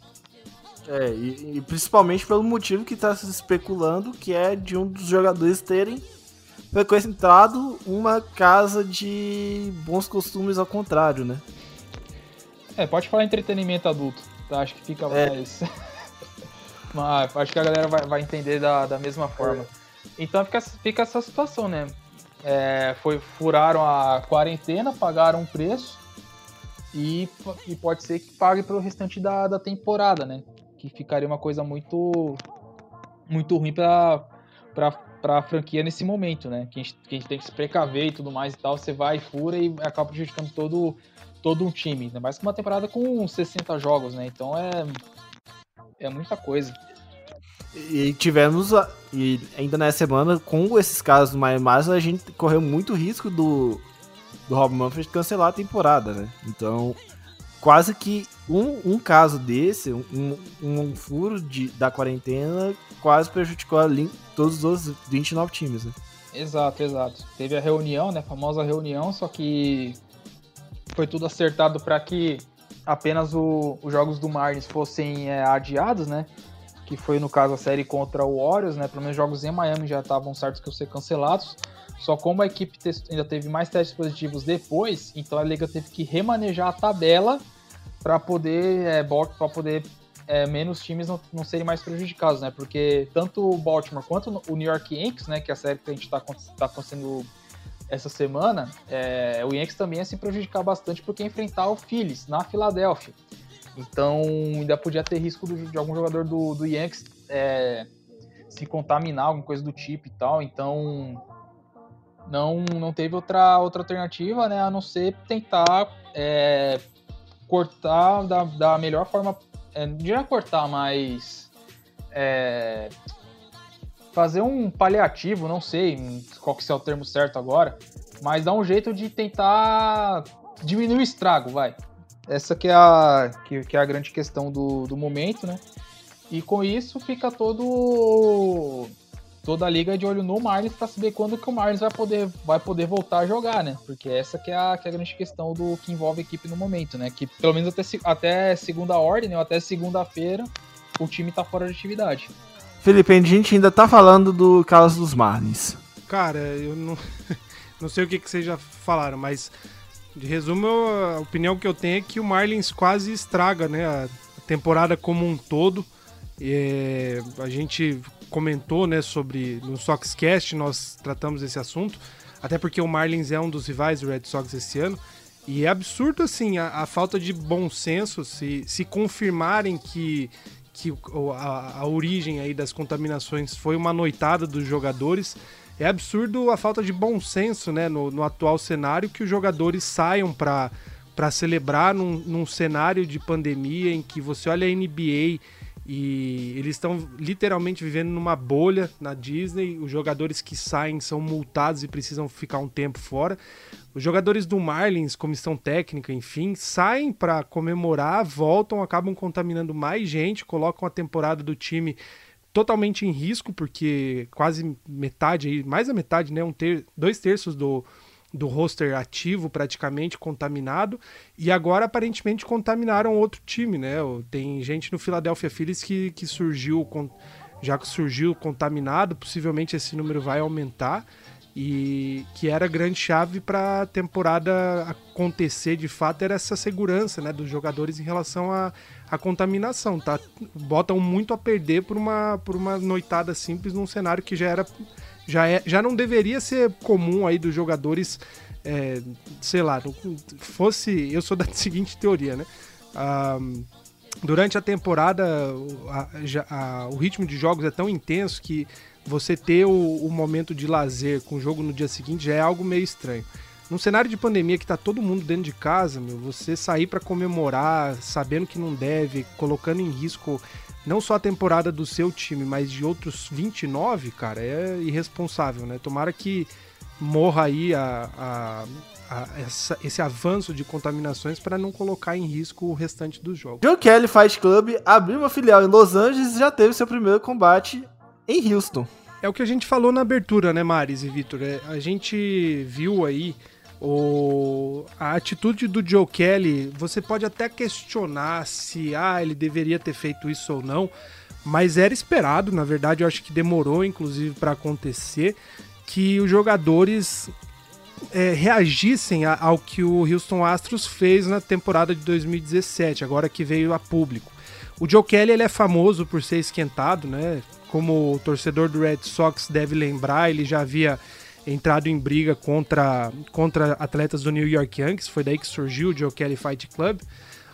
É, e, e principalmente pelo motivo que está se especulando, que é de um dos jogadores terem frequentado uma casa de bons costumes ao contrário, né? É, pode falar entretenimento adulto, tá? Acho que fica é. mais. Mas acho que a galera vai, vai entender da, da mesma forma. É. Então fica, fica essa situação, né? É, foi, furaram a quarentena, pagaram um preço e, e pode ser que pague pelo restante da, da temporada, né? Que ficaria uma coisa muito muito ruim para para a franquia nesse momento, né? Que a, gente, que a gente tem que se precaver e tudo mais e tal. Você vai, fura e acaba prejudicando todo, todo um time. Ainda mais que uma temporada com 60 jogos, né? Então é, é muita coisa. E tivemos, e ainda nessa semana, com esses casos do Miami Marlins, a gente correu muito risco do, do Rob Manfred cancelar a temporada, né? Então, quase que um, um caso desse, um, um furo de, da quarentena, quase prejudicou todos os 29 times, né? Exato, exato. Teve a reunião, né? A famosa reunião, só que foi tudo acertado para que apenas o, os jogos do Marlins fossem é, adiados, né? Que foi no caso a série contra o Warriors, né? Pelo menos jogos em Miami já estavam certos que iam ser cancelados. Só como a equipe ainda teve mais testes positivos depois, então a liga teve que remanejar a tabela para poder é, para poder é, menos times não, não serem mais prejudicados, né? Porque tanto o Baltimore quanto o New York Yankees, né, que é a série que a gente está tá acontecendo essa semana, é, o Yankees também ia se prejudicar bastante porque enfrentar o Phillies na Filadélfia. Então ainda podia ter risco do, de algum jogador do, do Yankees é, se contaminar, alguma coisa do tipo e tal. Então não, não teve outra, outra alternativa, né? A não ser tentar é, cortar da, da melhor forma. É, não diria cortar, mas. É, fazer um paliativo, não sei qual que é o termo certo agora, mas dar um jeito de tentar diminuir o estrago, vai. Essa que é a, que, que é a grande questão do, do momento, né? E com isso fica todo toda a liga de olho no Marlins para saber quando que o Marlins vai poder, vai poder voltar a jogar, né? Porque essa que é, a, que é a grande questão do que envolve a equipe no momento, né? Que pelo menos até, até segunda ordem, né? ou até segunda-feira, o time tá fora de atividade. Felipe, a gente ainda tá falando do caso dos Marlins. Cara, eu não, não sei o que, que vocês já falaram, mas de resumo, a opinião que eu tenho é que o Marlins quase estraga né, a temporada como um todo. É, a gente comentou, né, sobre no Soxcast nós tratamos esse assunto. até porque o Marlins é um dos rivais do Red Sox esse ano. E é absurdo, assim, a, a falta de bom senso se, se confirmarem que, que a, a origem aí das contaminações foi uma noitada dos jogadores. É absurdo a falta de bom senso, né, no, no atual cenário, que os jogadores saiam para celebrar num, num cenário de pandemia em que você olha a NBA e eles estão literalmente vivendo numa bolha na Disney. Os jogadores que saem são multados e precisam ficar um tempo fora. Os jogadores do Marlins, comissão técnica, enfim, saem para comemorar, voltam, acabam contaminando mais gente, colocam a temporada do time totalmente em risco, porque quase metade, mais da metade, né, um ter, dois terços do, do roster ativo praticamente contaminado e agora aparentemente contaminaram outro time, né? Tem gente no Philadelphia Phillies que, que surgiu já que surgiu contaminado, possivelmente esse número vai aumentar e que era grande chave para a temporada acontecer de fato era essa segurança, né, dos jogadores em relação à, à contaminação, tá? Botam muito a perder por uma por uma noitada simples num cenário que já era já, é, já não deveria ser comum aí dos jogadores, é, sei lá, fosse. Eu sou da seguinte teoria, né? Durante a temporada, a, a, o ritmo de jogos é tão intenso que você ter o, o, momento de lazer com o jogo no dia seguinte já é algo meio estranho. Num cenário de pandemia que tá todo mundo dentro de casa, meu, você sair para comemorar, sabendo que não deve, colocando em risco não só a temporada do seu time, mas de outros 29, cara, é irresponsável, né? Tomara que morra aí a, a, a essa, esse avanço de contaminações para não colocar em risco o restante dos jogos. Joe Kelly Fight Club abriu uma filial em Los Angeles e já teve seu primeiro combate em Houston. É o que a gente falou na abertura, né, Maris e Vitor? É, a gente viu aí o, a atitude do Joe Kelly, você pode até questionar se ah, ele deveria ter feito isso ou não, mas era esperado, na verdade, eu acho que demorou inclusive para acontecer que os jogadores é, reagissem a, ao que o Houston Astros fez na temporada de 2017, agora que veio a público. O Joe Kelly ele é famoso por ser esquentado, né? Como o torcedor do Red Sox deve lembrar, ele já havia entrado em briga contra, contra atletas do New York Yankees, foi daí que surgiu o Joe Kelly Fight Club.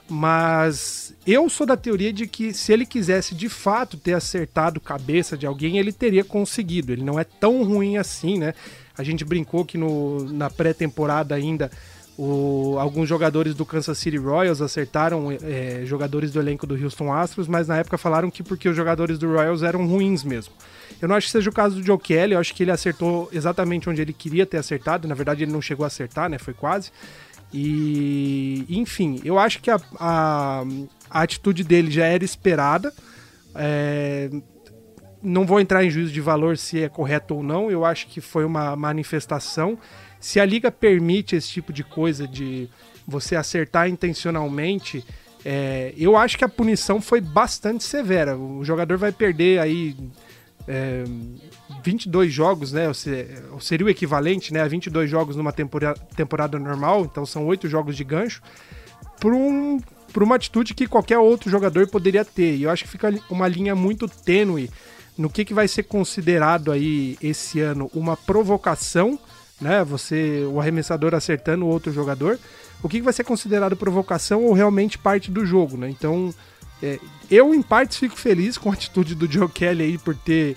Mas eu sou da teoria de que se ele quisesse de fato ter acertado cabeça de alguém, ele teria conseguido. Ele não é tão ruim assim, né? A gente brincou que no, na pré-temporada ainda o, alguns jogadores do Kansas City Royals acertaram é, jogadores do elenco do Houston Astros, mas na época falaram que porque os jogadores do Royals eram ruins mesmo. Eu não acho que seja o caso do Joe Kelly, eu acho que ele acertou exatamente onde ele queria ter acertado, na verdade ele não chegou a acertar, né? Foi quase. E, enfim, eu acho que a, a, a atitude dele já era esperada. É, não vou entrar em juízo de valor se é correto ou não, eu acho que foi uma manifestação. Se a liga permite esse tipo de coisa, de você acertar intencionalmente, é, eu acho que a punição foi bastante severa. O jogador vai perder aí é, 22 jogos, né? Seria o equivalente né, a 22 jogos numa temporada, temporada normal, então são 8 jogos de gancho, por, um, por uma atitude que qualquer outro jogador poderia ter. E eu acho que fica uma linha muito tênue no que, que vai ser considerado aí esse ano uma provocação, né? Você, o arremessador acertando o outro jogador. O que, vai ser considerado provocação ou realmente parte do jogo, né? Então é, eu, em partes, fico feliz com a atitude do Joe Kelly aí por ter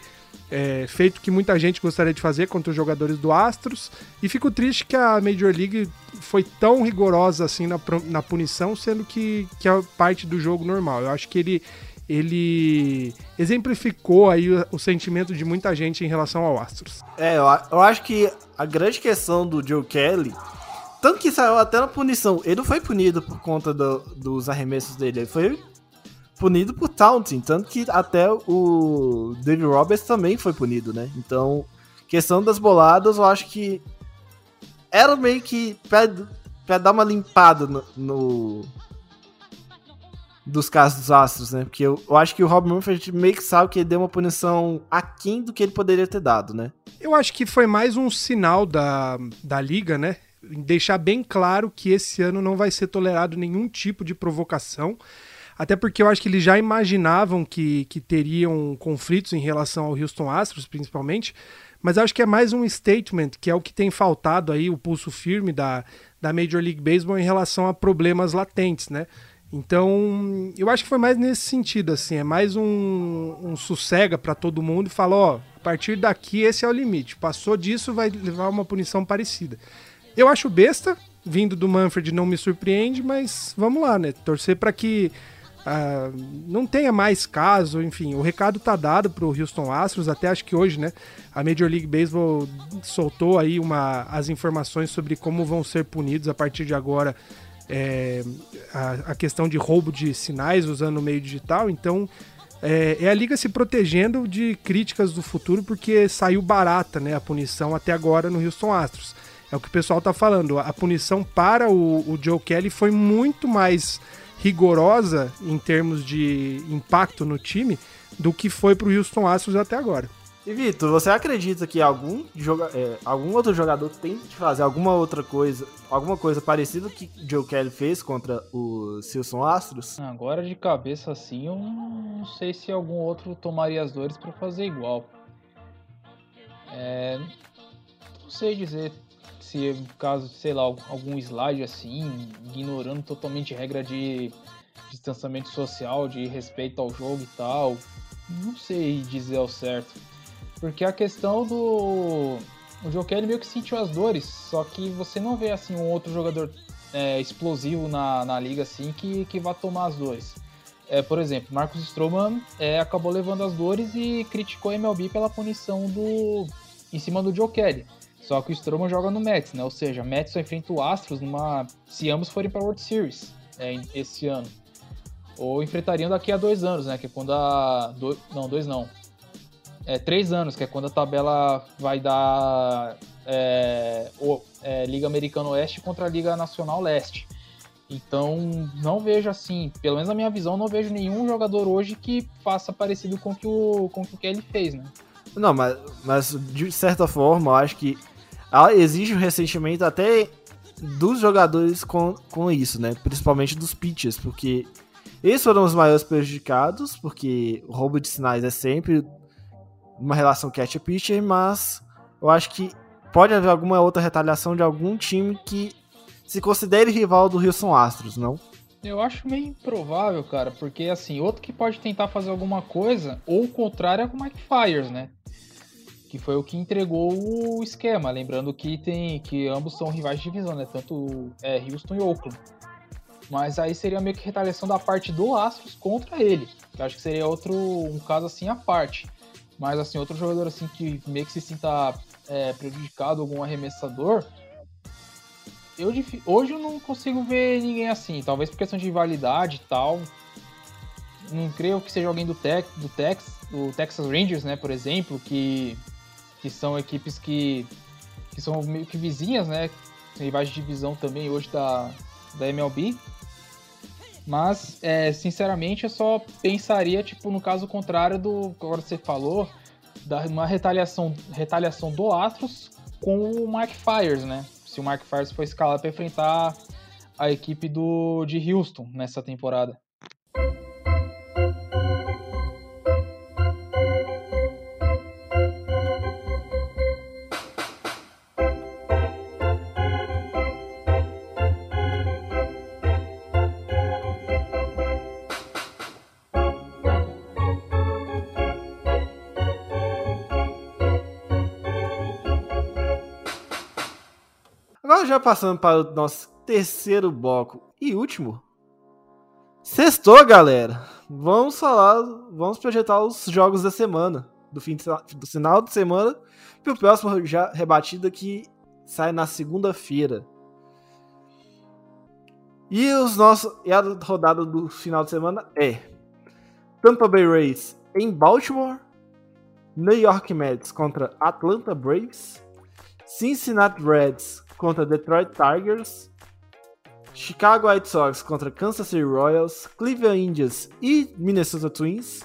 é, feito o que muita gente gostaria de fazer contra os jogadores do Astros. E fico triste que a Major League foi tão rigorosa assim na, na punição, sendo que, que é parte do jogo normal. Eu acho que ele, ele exemplificou aí o, o, sentimento de muita gente em relação ao Astros. É, eu, eu acho que a grande questão do Joe Kelly tanto que saiu até na punição. Ele não foi punido por conta do, dos arremessos dele. Ele foi punido por taunting, tanto que até o David Roberts também foi punido, né? Então, questão das boladas, eu acho que era meio que pra, pra dar uma limpada no, no dos casos dos Astros, né? Porque eu, eu acho que o Rob Manfred meio que sabe que ele deu uma punição aquém do que ele poderia ter dado, né? Eu acho que foi mais um sinal da, da liga, né? Deixar bem claro que esse ano não vai ser tolerado nenhum tipo de provocação Até porque eu acho que eles já imaginavam que, que teriam conflitos em relação ao Houston Astros, principalmente. Mas acho que é mais um statement, que é o que tem faltado aí, o pulso firme da, da Major League Baseball em relação a problemas latentes, né? Então, eu acho que foi mais nesse sentido, assim, é mais um, um sossega para todo mundo e fala, ó, a partir daqui esse é o limite. Passou disso, vai levar uma punição parecida. Eu acho besta, vindo do Manfred não me surpreende, mas vamos lá, né? Torcer para que uh, não tenha mais caso, enfim, o recado tá dado pro Houston Astros, até acho que hoje, né? A Major League Baseball soltou aí uma, as informações sobre como vão ser punidos a partir de agora é, a, a, questão de roubo de sinais usando o meio digital. Então, é, é, a liga se protegendo de críticas do futuro porque saiu barata né, a punição até agora no Houston Astros. É o que o pessoal está falando. A punição para o, o Joe Kelly foi muito mais rigorosa em termos de impacto no time do que foi para o Houston Astros até agora. E Vitor, você acredita que algum, joga é, algum outro jogador tente fazer alguma outra coisa, alguma coisa parecida que Joe Kelly fez contra o Silson Astros? Agora de cabeça assim, eu não sei se algum outro tomaria as dores para fazer igual. É, não sei dizer se caso, sei lá, algum slide assim, ignorando totalmente regra de distanciamento social, de respeito ao jogo e tal. Não sei dizer ao certo. Porque a questão do. O Joe Kelly meio que sentiu as dores, só que você não vê assim um outro jogador é, explosivo na, na liga assim que, que vá tomar as dores. É, por exemplo, Marcos Stroman é, acabou levando as dores e criticou a MLB pela punição do em cima do Joe Kelly. Só que o Stroman joga no Mets, né? Ou seja, Mets só enfrenta o Astros numa se ambos forem para World Series é, esse ano. Ou enfrentariam daqui a dois anos, né? Que é quando a do... não dois não é, três anos, que é quando a tabela vai dar é, o, é, Liga Americana Oeste contra a Liga Nacional Leste. Então, não vejo assim, pelo menos na minha visão, não vejo nenhum jogador hoje que faça parecido com que o, com que o Kelly fez, né? Não, mas, mas de certa forma, eu acho que exige um ressentimento até dos jogadores com, com isso, né? Principalmente dos pitchers, porque eles foram os maiores prejudicados, porque o roubo de sinais é sempre uma relação catch-pitcher, mas eu acho que pode haver alguma outra retaliação de algum time que se considere rival do Houston Astros, não? Eu acho meio improvável, cara, porque assim, outro que pode tentar fazer alguma coisa, ou o contrário é com o Mike Fires, né? Que foi o que entregou o esquema, lembrando que tem que ambos são rivais de divisão, né? Tanto é, Houston e Oakland. Mas aí seria meio que retaliação da parte do Astros contra ele. Eu acho que seria outro um caso assim à parte. Mas assim, outro jogador assim que meio que se sinta é, prejudicado, algum arremessador, eu hoje eu não consigo ver ninguém assim. Talvez por questão de validade e tal. Não creio que seja alguém do, Tex, do, Tex, do Texas Rangers, né, por exemplo, que, que são equipes que, que são meio que vizinhas, né? Rivais de divisão também hoje da, da MLB. Mas, é, sinceramente, eu só pensaria, tipo, no caso contrário do que agora você falou, da uma retaliação, retaliação do Astros com o Mark Fires, né? Se o Mark Fires foi escalado para enfrentar a equipe do, de Houston nessa temporada. Já passando para o nosso terceiro bloco e último. Sextou, galera. Vamos falar, vamos projetar os jogos da semana, do fim de, do final de semana, para o próximo já rebatida que sai na segunda-feira. E os nossos e a rodada do final de semana é Tampa Bay Rays em Baltimore, New York Mets contra Atlanta Braves, Cincinnati Reds contra Detroit Tigers, Chicago White Sox contra Kansas City Royals, Cleveland Indians e Minnesota Twins,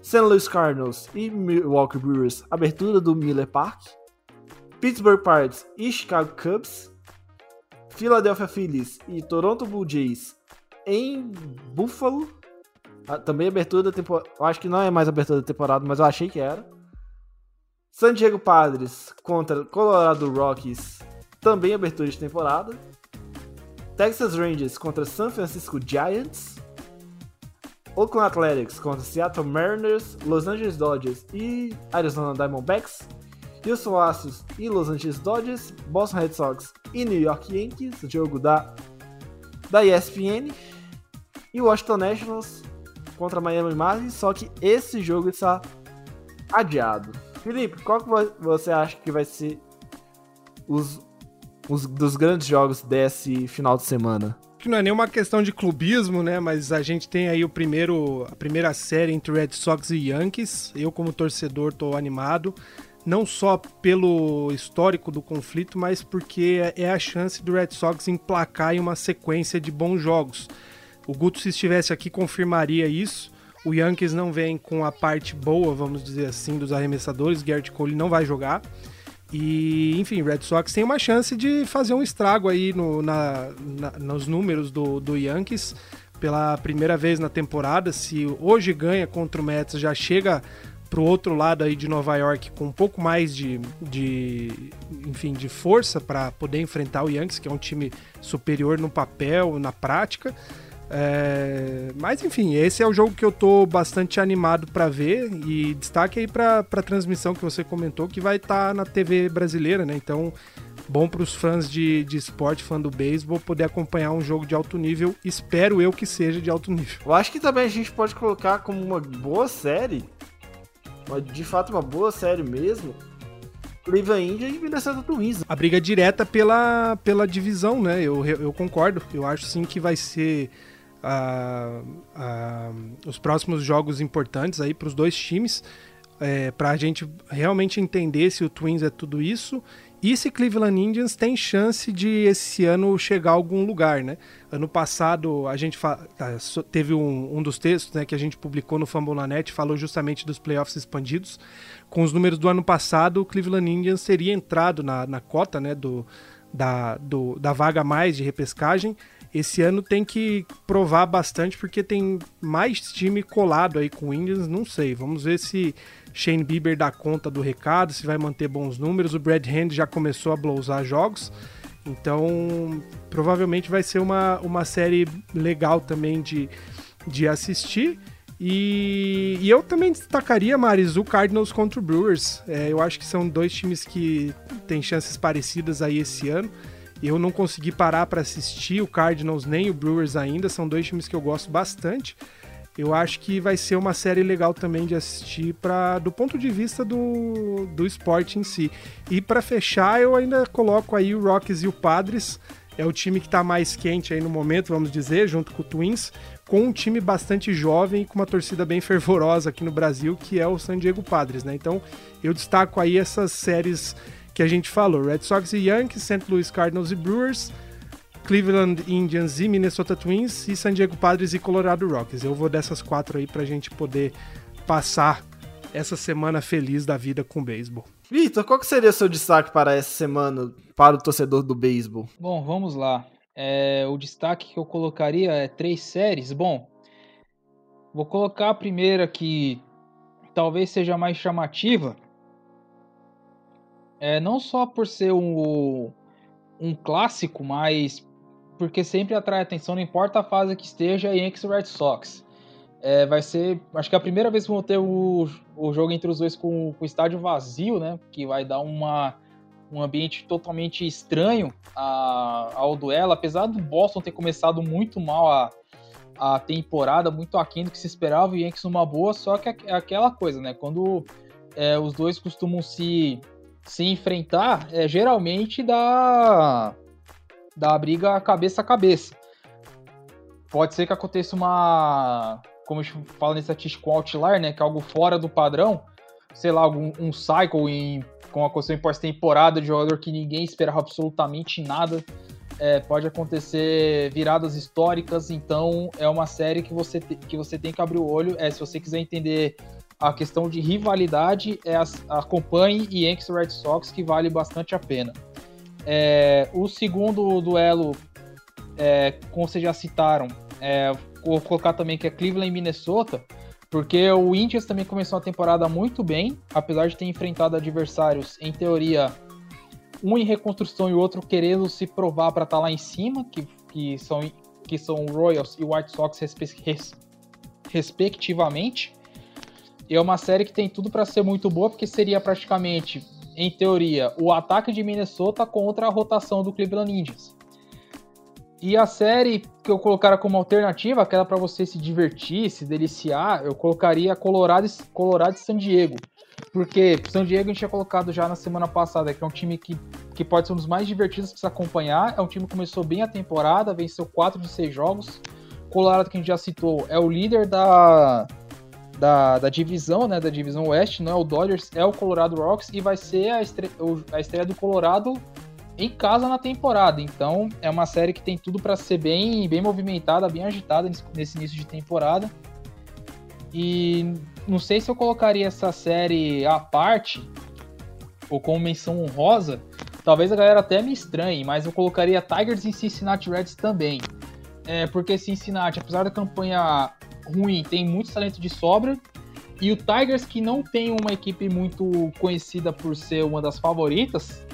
St. Louis Cardinals e Milwaukee Brewers, abertura do Miller Park, Pittsburgh Pirates e Chicago Cubs, Philadelphia Phillies e Toronto Blue Jays em Buffalo, Ah, Também abertura da temporada. Acho que não é mais abertura da temporada, mas eu achei que era. San Diego Padres contra Colorado Rockies. Também abertura de temporada. Texas Rangers contra San Francisco Giants. Oakland Athletics contra Seattle Mariners, Los Angeles Dodgers e Arizona Diamondbacks. Houston Astros e Los Angeles Dodgers. Boston Red Sox e New York Yankees. Jogo da, da ESPN. E Washington Nationals contra Miami Marlins. Só que esse jogo está adiado. Felipe, qual que vo- você acha que vai ser os, os dos grandes jogos desse final de semana? que não é nenhuma questão de clubismo, né? Mas a gente tem aí o primeiro, a primeira série entre Red Sox e Yankees. Eu, como torcedor, tô animado. Não só pelo histórico do conflito, mas porque é a chance do Red Sox emplacar em uma sequência de bons jogos. O Guto, se estivesse aqui, confirmaria isso. O Yankees não vem com a parte boa, vamos dizer assim, dos arremessadores. Garrett Cole não vai jogar. E, enfim, Red Sox tem uma chance de fazer um estrago aí no, na, na- nos números do, do Yankees pela primeira vez na temporada. Se hoje ganha contra o Mets, já chega pro outro lado aí de Nova York com um pouco mais de, de enfim, de força para poder enfrentar o Yankees, que é um time superior no papel, na prática. É, mas enfim, esse é o jogo que eu tô bastante animado para ver e destaque aí para a transmissão que você comentou que vai estar na TV brasileira, né? Então, bom para os fãs de, de esporte, fã do beisebol, poder acompanhar um jogo de alto nível. Espero eu que seja de alto nível. Eu acho que também a gente pode colocar como uma boa série, de fato uma boa série mesmo, Cleveland Indian e Minnesota Twins. A briga direta pela, pela divisão, né? Eu, eu concordo. Eu acho sim que vai ser os próximos jogos importantes aí para os dois times. É, para a gente realmente entender se o Twins é tudo isso e se Cleveland Indians tem chance de esse ano chegar a algum lugar, né? Ano passado a gente tá, teve um, um dos textos né, que a gente publicou no Fambonanet, falou justamente dos playoffs expandidos. Com os números do ano passado, o Cleveland Indians teria entrado na, na cota né, do, da, do- da vaga mais de repescagem. Esse ano tem que provar bastante porque tem mais time colado aí com o Indians, não sei. Vamos ver se Shane Bieber dá conta do recado, se vai manter bons números. O Brad Hand já começou a blousar jogos, então provavelmente vai ser uma, uma série legal também de, de assistir. E, e eu também destacaria, Maris, o Cardinals contra o Brewers. É, eu acho que são dois times que têm chances parecidas aí esse ano. Eu não consegui parar para assistir o Cardinals nem o Brewers ainda, são dois times que eu gosto bastante. Eu acho que vai ser uma série legal também de assistir para do ponto de vista do, do esporte em si. E para fechar, eu ainda coloco aí o Rockies e o Padres. É o time que está mais quente aí no momento, vamos dizer, junto com o Twins, com um time bastante jovem e com uma torcida bem fervorosa aqui no Brasil, que é o San Diego Padres, né? Então, eu destaco aí essas séries que a gente falou: Red Sox e Yankees, St. Louis Cardinals e Brewers, Cleveland Indians e Minnesota Twins e San Diego Padres e Colorado Rockies. Eu vou dessas quatro aí pra gente poder passar essa semana feliz da vida com o beisebol. Vitor, qual que seria o seu destaque para essa semana para o torcedor do beisebol? Bom, vamos lá. É, o destaque que eu colocaria é três séries. Bom, vou colocar a primeira que talvez seja mais chamativa. É, não só por ser um, um clássico, mas porque sempre atrai atenção, não importa a fase que esteja, Yankees e Red Sox. É, vai ser, acho que é a primeira vez que vão ter o, o jogo entre os dois com, com o estádio vazio, né? Que vai dar uma, um ambiente totalmente estranho a- ao duelo, apesar do Boston ter começado muito mal a, a temporada, muito aquém do que se esperava, o Yankees numa boa, só que é aquela coisa, né? Quando é, os dois costumam se, se enfrentar, é, geralmente dá, dá briga cabeça a cabeça. Pode ser que aconteça uma, como a gente fala estatístico, um outlier, né? Que é algo fora do padrão, sei lá, algum um cycle em com aconteceu em pós-temporada de jogador que ninguém esperava absolutamente nada. É, pode acontecer viradas históricas, então é uma série que você, te- que você tem que abrir o olho. É, se você quiser entender a questão de rivalidade, é as- acompanhe Yankees e Red Sox, que vale bastante a pena. É, o segundo duelo, é, como vocês já citaram, é, vou colocar também que é Cleveland e Minnesota, porque o Indians também começou a temporada muito bem, apesar de ter enfrentado adversários, em teoria, um em reconstrução e o outro querendo se provar para estar tá lá em cima, que, que, são, que são Royals e White Sox respe res, respectivamente. E é uma série que tem tudo para ser muito boa, porque seria praticamente, em teoria, o ataque de Minnesota contra a rotação do Cleveland Indians. E a série que eu colocaria como alternativa, aquela para você se divertir, se deliciar, eu colocaria Colorado, Colorado e San Diego. Porque San Diego a gente tinha colocado já na semana passada, que é um time que, que pode ser um dos mais divertidos de se acompanhar. É um time que começou bem a temporada, venceu 4 de 6 jogos. Colorado, que a gente já citou, é o líder da, da, da divisão, né? Da divisão oeste, não é o Dodgers, é o Colorado Rocks e vai ser a, estre a estreia do Colorado em casa na temporada. Então é uma série que tem tudo para ser bem, bem movimentada, bem agitada nesse início de temporada. E não sei se eu colocaria essa série à parte, ou como menção honrosa, talvez a galera até me estranhe, mas eu colocaria Tigers e Cincinnati Reds também. É, porque Cincinnati, apesar da campanha ruim, tem muito talento de sobra. E o Tigers, que não tem uma equipe muito conhecida por ser uma das favoritas,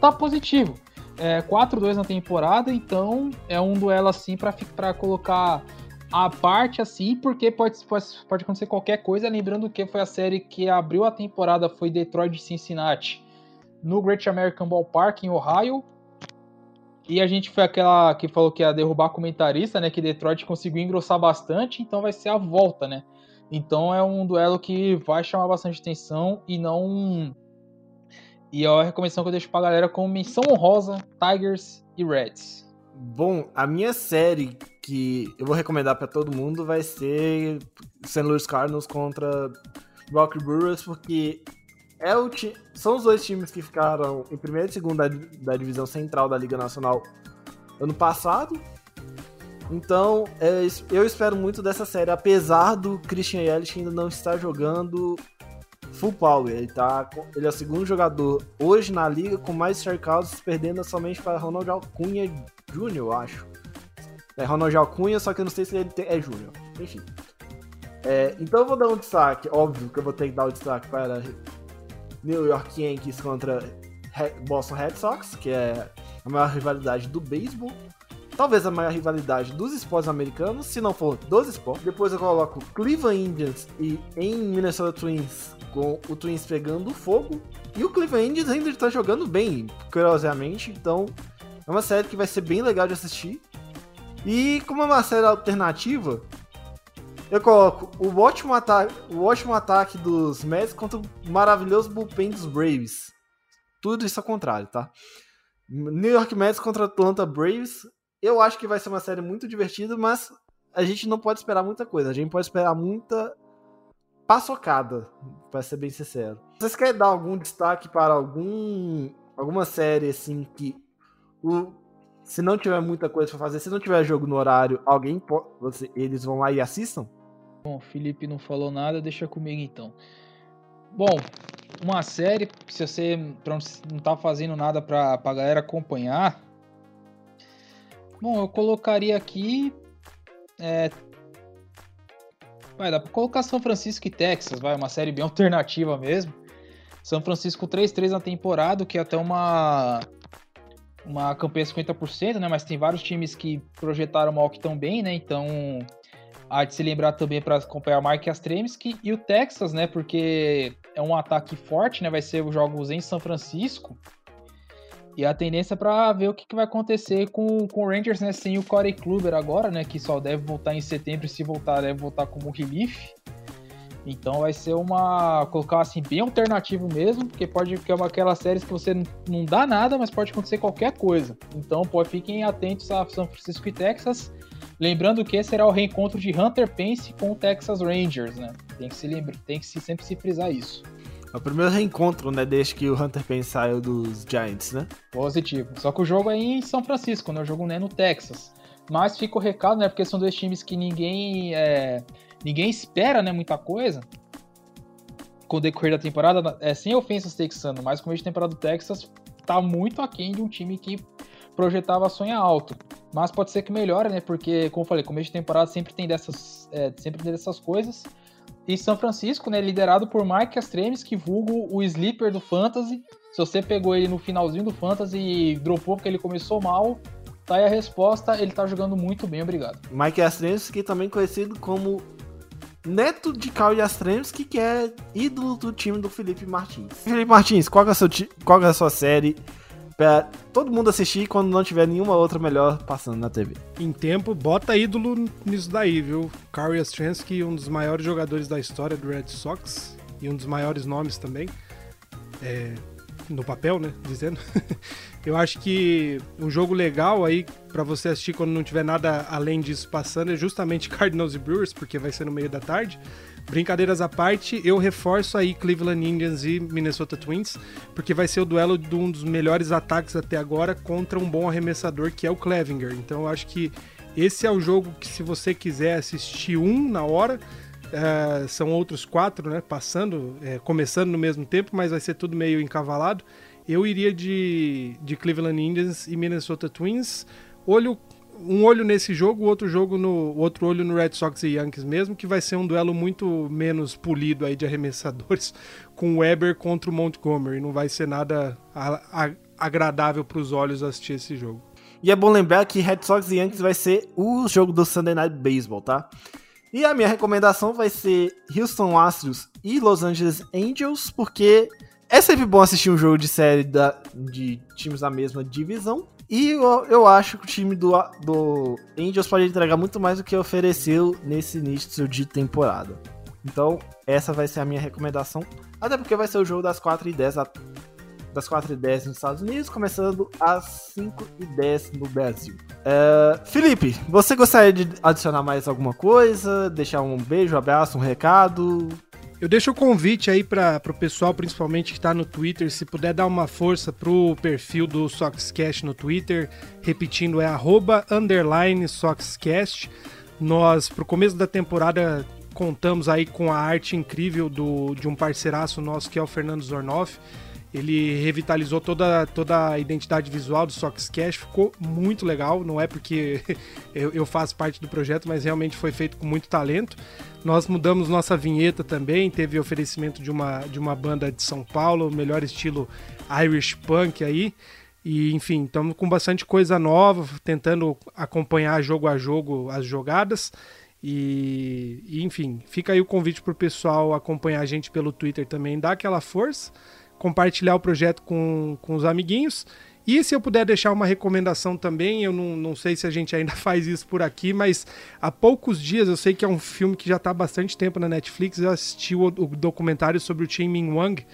tá positivo. É 4-2 na temporada, então é um duelo assim para colocar a parte assim, porque pode, pode, pode acontecer qualquer coisa. Lembrando que foi a série que abriu a temporada, foi Detroit Cincinnati, no Great American Ballpark, em Ohio. E a gente foi aquela que falou que ia derrubar comentarista, né? Que Detroit conseguiu engrossar bastante, então vai ser a volta, né? Então é um duelo que vai chamar bastante atenção e não. E é a recomendação que eu deixo pra galera como menção honrosa: Tigers e Reds. Bom, a minha série que eu vou recomendar para todo mundo vai ser St. Louis Cardinals contra Rocky Brewers, porque é o ti... são os dois times que ficaram em primeiro e segundo da, da divisão central da Liga Nacional ano passado. Então, é, eu espero muito dessa série, apesar do Christian Yelich ainda não estar jogando full power. Ele, tá, ele é o segundo jogador hoje na liga com mais strikeouts, perdendo somente para Ronald Alcunha Jr., eu acho. É Ronald Alcunha, só que eu não sei se ele é Júnior. Enfim. É, então eu vou dar um destaque, óbvio que eu vou ter que dar o um destaque para New York Yankees contra Boston Red Sox, que é a maior rivalidade do beisebol. Talvez a maior rivalidade dos esportes americanos, se não for dos esportes. Depois eu coloco Cleveland Indians e em Minnesota Twins, com o Twins pegando fogo. E o Cleveland Indians ainda está jogando bem, curiosamente. Então é uma série que vai ser bem legal de assistir. E como é uma série alternativa, eu coloco o ótimo ataque, o ótimo ataque dos Mets contra o maravilhoso bullpen dos Braves. Tudo isso ao contrário, tá? New York Mets contra Atlanta Braves. Eu acho que vai ser uma série muito divertida, mas a gente não pode esperar muita coisa. A gente pode esperar muita paçocada, para ser bem sincero. Vocês querem dar algum destaque para algum alguma série assim que o se não tiver muita coisa para fazer, se não tiver jogo no horário, alguém você, eles vão lá e assistam? Bom, Felipe não falou nada, deixa comigo então. Bom, uma série, se você não tá fazendo nada pra, pra galera acompanhar, bom, eu colocaria aqui. É, vai, dá pra colocar São Francisco e Texas, vai, uma série bem alternativa mesmo. São Francisco 3-3 na temporada, que é até uma uma campanha 50%, né? Mas tem vários times que projetaram mal que estão bem, né? Então, há de se lembrar também para acompanhar Mike Astremski e o Texas, né? Porque é um ataque forte, né? Vai ser os jogos em São Francisco. E a tendência para ver o que, que, vai acontecer com, com o Rangers, né? Sem o Corey Kluber agora, né? Que só deve voltar em setembro se voltar, deve voltar como relief. Então vai ser uma. colocar assim, bem alternativo mesmo, porque pode que é uma aquelas séries que você não dá nada, mas pode acontecer qualquer coisa. Então pode, fiquem atentos a São Francisco e Texas. Lembrando que será o reencontro de Hunter Pence com o Texas Rangers, né? Tem que se lembrar, tem que se, sempre se frisar isso. É o primeiro reencontro, né, desde que o Hunter Pence saiu dos Giants, né? Positivo. Só que o jogo é em São Francisco, né? O jogo não é no Texas. Mas fica o recado, né? Porque são dois times que ninguém é, ninguém espera, né, muita coisa. Com o decorrer da temporada, é sem ofensas texano, mas com o de temporada do Texas tá muito aquém de um time que projetava sonhar alto. Mas pode ser que melhore, né? Porque, como eu falei, começo de temporada sempre tem dessas, é, sempre tem dessas coisas. E São Francisco, né, liderado por Mike Astremes, que vulgo o sleeper do Fantasy. Se você pegou ele no finalzinho do Fantasy e dropou porque ele começou mal, tá aí a resposta, ele tá jogando muito bem, obrigado. Mike Yastrzemski, também conhecido como neto de Carl Yastrzemski, que é ídolo do time do Felipe Martins. Felipe Martins, qual é a sua, qual é a sua série pra todo mundo assistir quando não tiver nenhuma outra melhor passando na TV? Em tempo, bota ídolo nisso daí, viu? Carl Yastrzemski, um dos maiores jogadores da história do Red Sox e um dos maiores nomes também. É, no papel, né? Dizendo. Eu acho que um jogo legal aí pra você assistir quando não tiver nada além disso passando é justamente Cardinals e Brewers, porque vai ser no meio da tarde. Brincadeiras à parte, eu reforço aí Cleveland Indians e Minnesota Twins, porque vai ser o duelo de um dos melhores ataques até agora contra um bom arremessador que é o Clevinger. Então eu acho que esse é o jogo que se você quiser assistir um na hora, é, são outros quatro, né? Passando, é, começando no mesmo tempo, mas vai ser tudo meio encavalado. Eu iria de, de Cleveland Indians e Minnesota Twins. Olho, um olho nesse jogo, outro jogo no outro olho no Red Sox e Yankees mesmo, que vai ser um duelo muito menos polido aí de arremessadores com o Weber contra o Montgomery. Não vai ser nada a- a- agradável para os olhos assistir esse jogo. E é bom lembrar que Red Sox e Yankees vai ser o jogo do Sunday Night Baseball, tá? E a minha recomendação vai ser Houston Astros e Los Angeles Angels, porque é sempre bom assistir um jogo de série da, de times da mesma divisão. E eu, eu acho que o time do, do Angels pode entregar muito mais do que ofereceu nesse início de temporada. Então, essa vai ser a minha recomendação. Até porque vai ser o jogo das 4h10 da das 4h10 nos Estados Unidos, começando às 5h10 no Brasil. É, Felipe, você gostaria de adicionar mais alguma coisa? Deixar um beijo, um abraço, um recado? Eu deixo o convite aí para o pessoal, principalmente que está no Twitter, se puder dar uma força pro perfil do Soxcast no Twitter, repetindo é arroba underline Soxcast. Nós, pro começo da temporada, contamos aí com a arte incrível do, de um parceiraço nosso que é o Fernando Zornoff. Ele revitalizou toda, toda a identidade visual do Soxcast, ficou muito legal. Não é porque eu, eu faço parte do projeto, mas realmente foi feito com muito talento. Nós mudamos nossa vinheta também, teve oferecimento de uma, de uma banda de São Paulo, melhor estilo Irish Punk aí. E enfim, estamos com bastante coisa nova, tentando acompanhar jogo a jogo as jogadas. E, e, enfim, fica aí o convite pro pessoal acompanhar a gente pelo Twitter também, dar aquela força, compartilhar o projeto com, com os amiguinhos. E se eu puder deixar uma recomendação também, eu não, não sei se a gente ainda faz isso por aqui, mas há poucos dias, eu sei que é um filme que já está há bastante tempo na Netflix, eu assisti o, o documentário sobre o Chen Min Wang,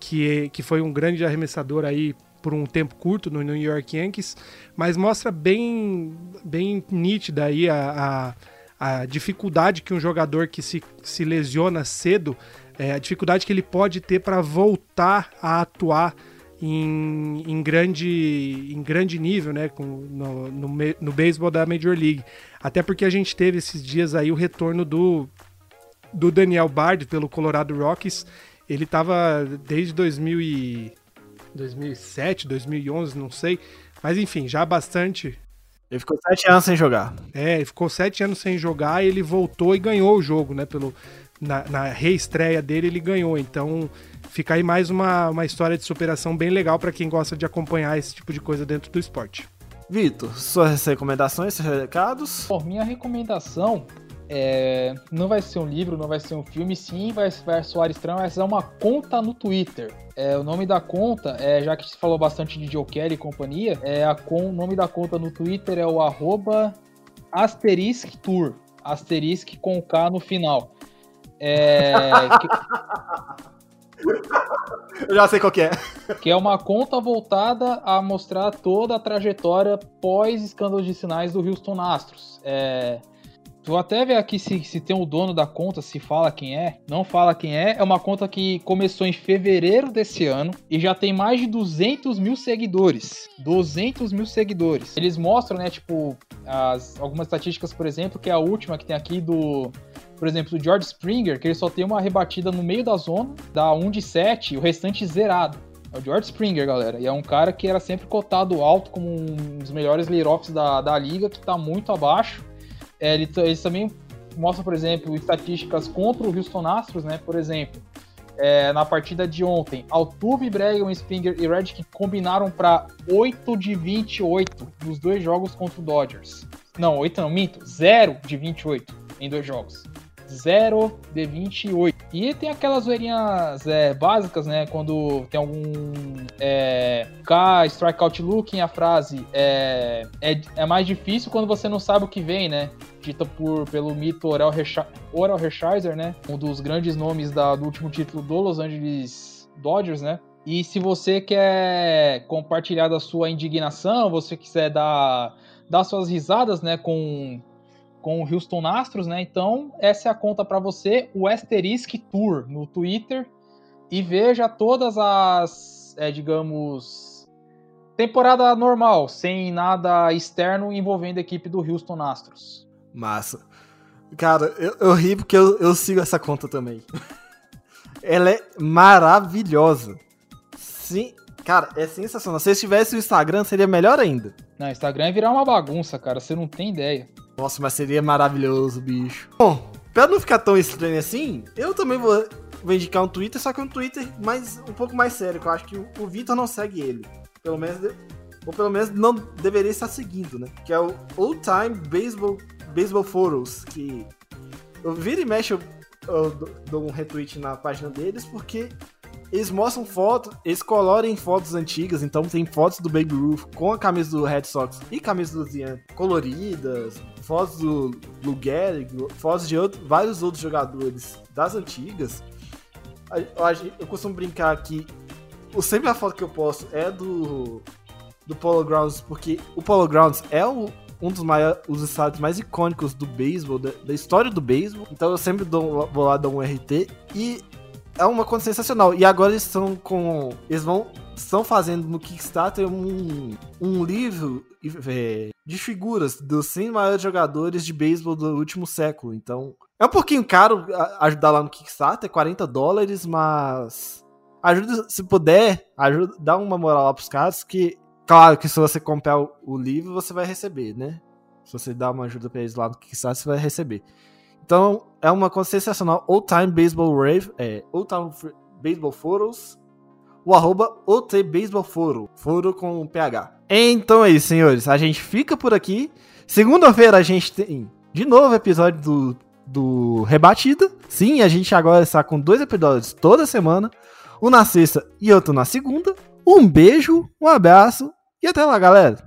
que, que foi um grande arremessador aí por um tempo curto no New York Yankees, mas mostra bem, bem nítida aí a, a, a dificuldade que um jogador que se, se lesiona cedo, é, a dificuldade que ele pode ter para voltar a atuar em, em, grande, em grande nível, né, com, no, no, no beisebol da Major League. Até porque a gente teve esses dias aí o retorno do, do Daniel Bard pelo Colorado Rockies. Ele estava desde 2000 e 2007, 2011, não sei. Mas enfim, já bastante. Ele ficou sete anos sem jogar. É, ele ficou sete anos sem jogar e ele voltou e ganhou o jogo, né? Pelo, na, na reestreia dele, ele ganhou. Então, fica aí mais uma, uma história de superação bem legal para quem gosta de acompanhar esse tipo de coisa dentro do esporte. Vitor, suas recomendações, seus recados? Bom, minha recomendação é, não vai ser um livro, não vai ser um filme, sim, vai, vai soar estranho, vai ser uma conta no Twitter. É, o nome da conta, é, já que se falou bastante de Joe Kelly e companhia, é, a com, o nome da conta no Twitter é o arroba Asterisk Tour. Asterisk com K no final. É, que, Eu já sei qual que é. que é uma conta voltada a mostrar toda a trajetória pós escândalos de sinais do Houston Astros. É, Vou até ver aqui se, se tem o dono da conta, se fala quem é. Não fala quem é. É uma conta que começou em fevereiro desse ano e já tem mais de 200 mil seguidores. 200 mil seguidores. Eles mostram, né, tipo, as, algumas estatísticas, por exemplo, que é a última que tem aqui do. Por exemplo, do George Springer, que ele só tem uma rebatida no meio da zona, dá 1 de 7, o restante zerado. É o George Springer, galera. E é um cara que era sempre cotado alto como um dos melhores lead-offs da, da liga, que tá muito abaixo. É, ele, eles também mostram, por exemplo, estatísticas contra o Houston Astros, né? Por exemplo, é, na partida de ontem, Altuve, Bregman, Springer e Redick combinaram para 8 de 28 nos dois jogos contra o Dodgers. Não, 8 não, minto. 0 de 28 em dois jogos. 0 de 28. E tem aquelas zoeirinhas é, básicas, né? Quando tem algum é, K, strikeout looking, a frase é, é, é, mais difícil quando você não sabe o que vem, né? Dita por, pelo mito Oral, Oral Hershiser, né? Um dos grandes nomes da, do último título do Los Angeles Dodgers, né? E se você quer compartilhar da sua indignação, você quiser dar, dar suas risadas, né, com com o Houston Astros, né? Então, essa é a conta para você, o Asterisk Tour no Twitter. E veja todas as, é, digamos, temporada normal, sem nada externo envolvendo a equipe do Houston Astros. Massa. Cara, eu, eu ri porque eu, eu sigo essa conta também. Ela é maravilhosa. Sim, cara, é sensacional. Se tivesse o Instagram, seria melhor ainda. Não, Instagram é virar uma bagunça, cara. Você não tem ideia. Nossa, mas seria maravilhoso, bicho. Bom, pra não ficar tão estranho assim, eu também vou, vou indicar um Twitter, só que um Twitter mais, um pouco mais sério, que eu acho que o, o Vitor não segue ele. Pelo menos, ou pelo menos não deveria estar seguindo, né? Que é o Old Time Baseball, Baseball Photos, que eu vira e mexe, eu, eu dou um retweet na página deles, porque eles mostram fotos, eles colorem fotos antigas, então tem fotos do Baby Ruth com a camisa do Red Sox e camisa do Zian coloridas, fotos do Lou Gehrig, fotos de outro, vários outros jogadores das antigas. Eu, eu costumo brincar que sempre a foto que eu posto é do do Polo Grounds, porque o Polo Grounds é o, um dos maiores, os estádios mais icônicos do beisebol, da, da, história do beisebol. Então eu sempre dou, vou lá dar um RT e é uma conta sensacional. E agora eles estão com. Eles vão. Estão fazendo no Kickstarter um, um livro é, de figuras dos 100 maiores jogadores de beisebol do último século. Então, é um pouquinho caro ajudar lá no Kickstarter, 40 dólares, mas ajuda, se puder, ajuda, dá uma moral lá pros caras, que, claro que se você comprar o, o livro, você vai receber, né? Se você dá uma ajuda pra eles lá no Kickstarter, você vai receber. Então, é uma coisa sensacional. Old Time Baseball Rave, é, Old Time Baseball Photos, o arroba OT Baseball Foro, foro com PH. Então é isso, senhores. A gente fica por aqui. Segunda-feira a gente tem de novo episódio do, do Rebatida. Sim, a gente agora está com dois episódios toda semana. Um na sexta e outro na segunda. Um beijo, um abraço e até lá, galera.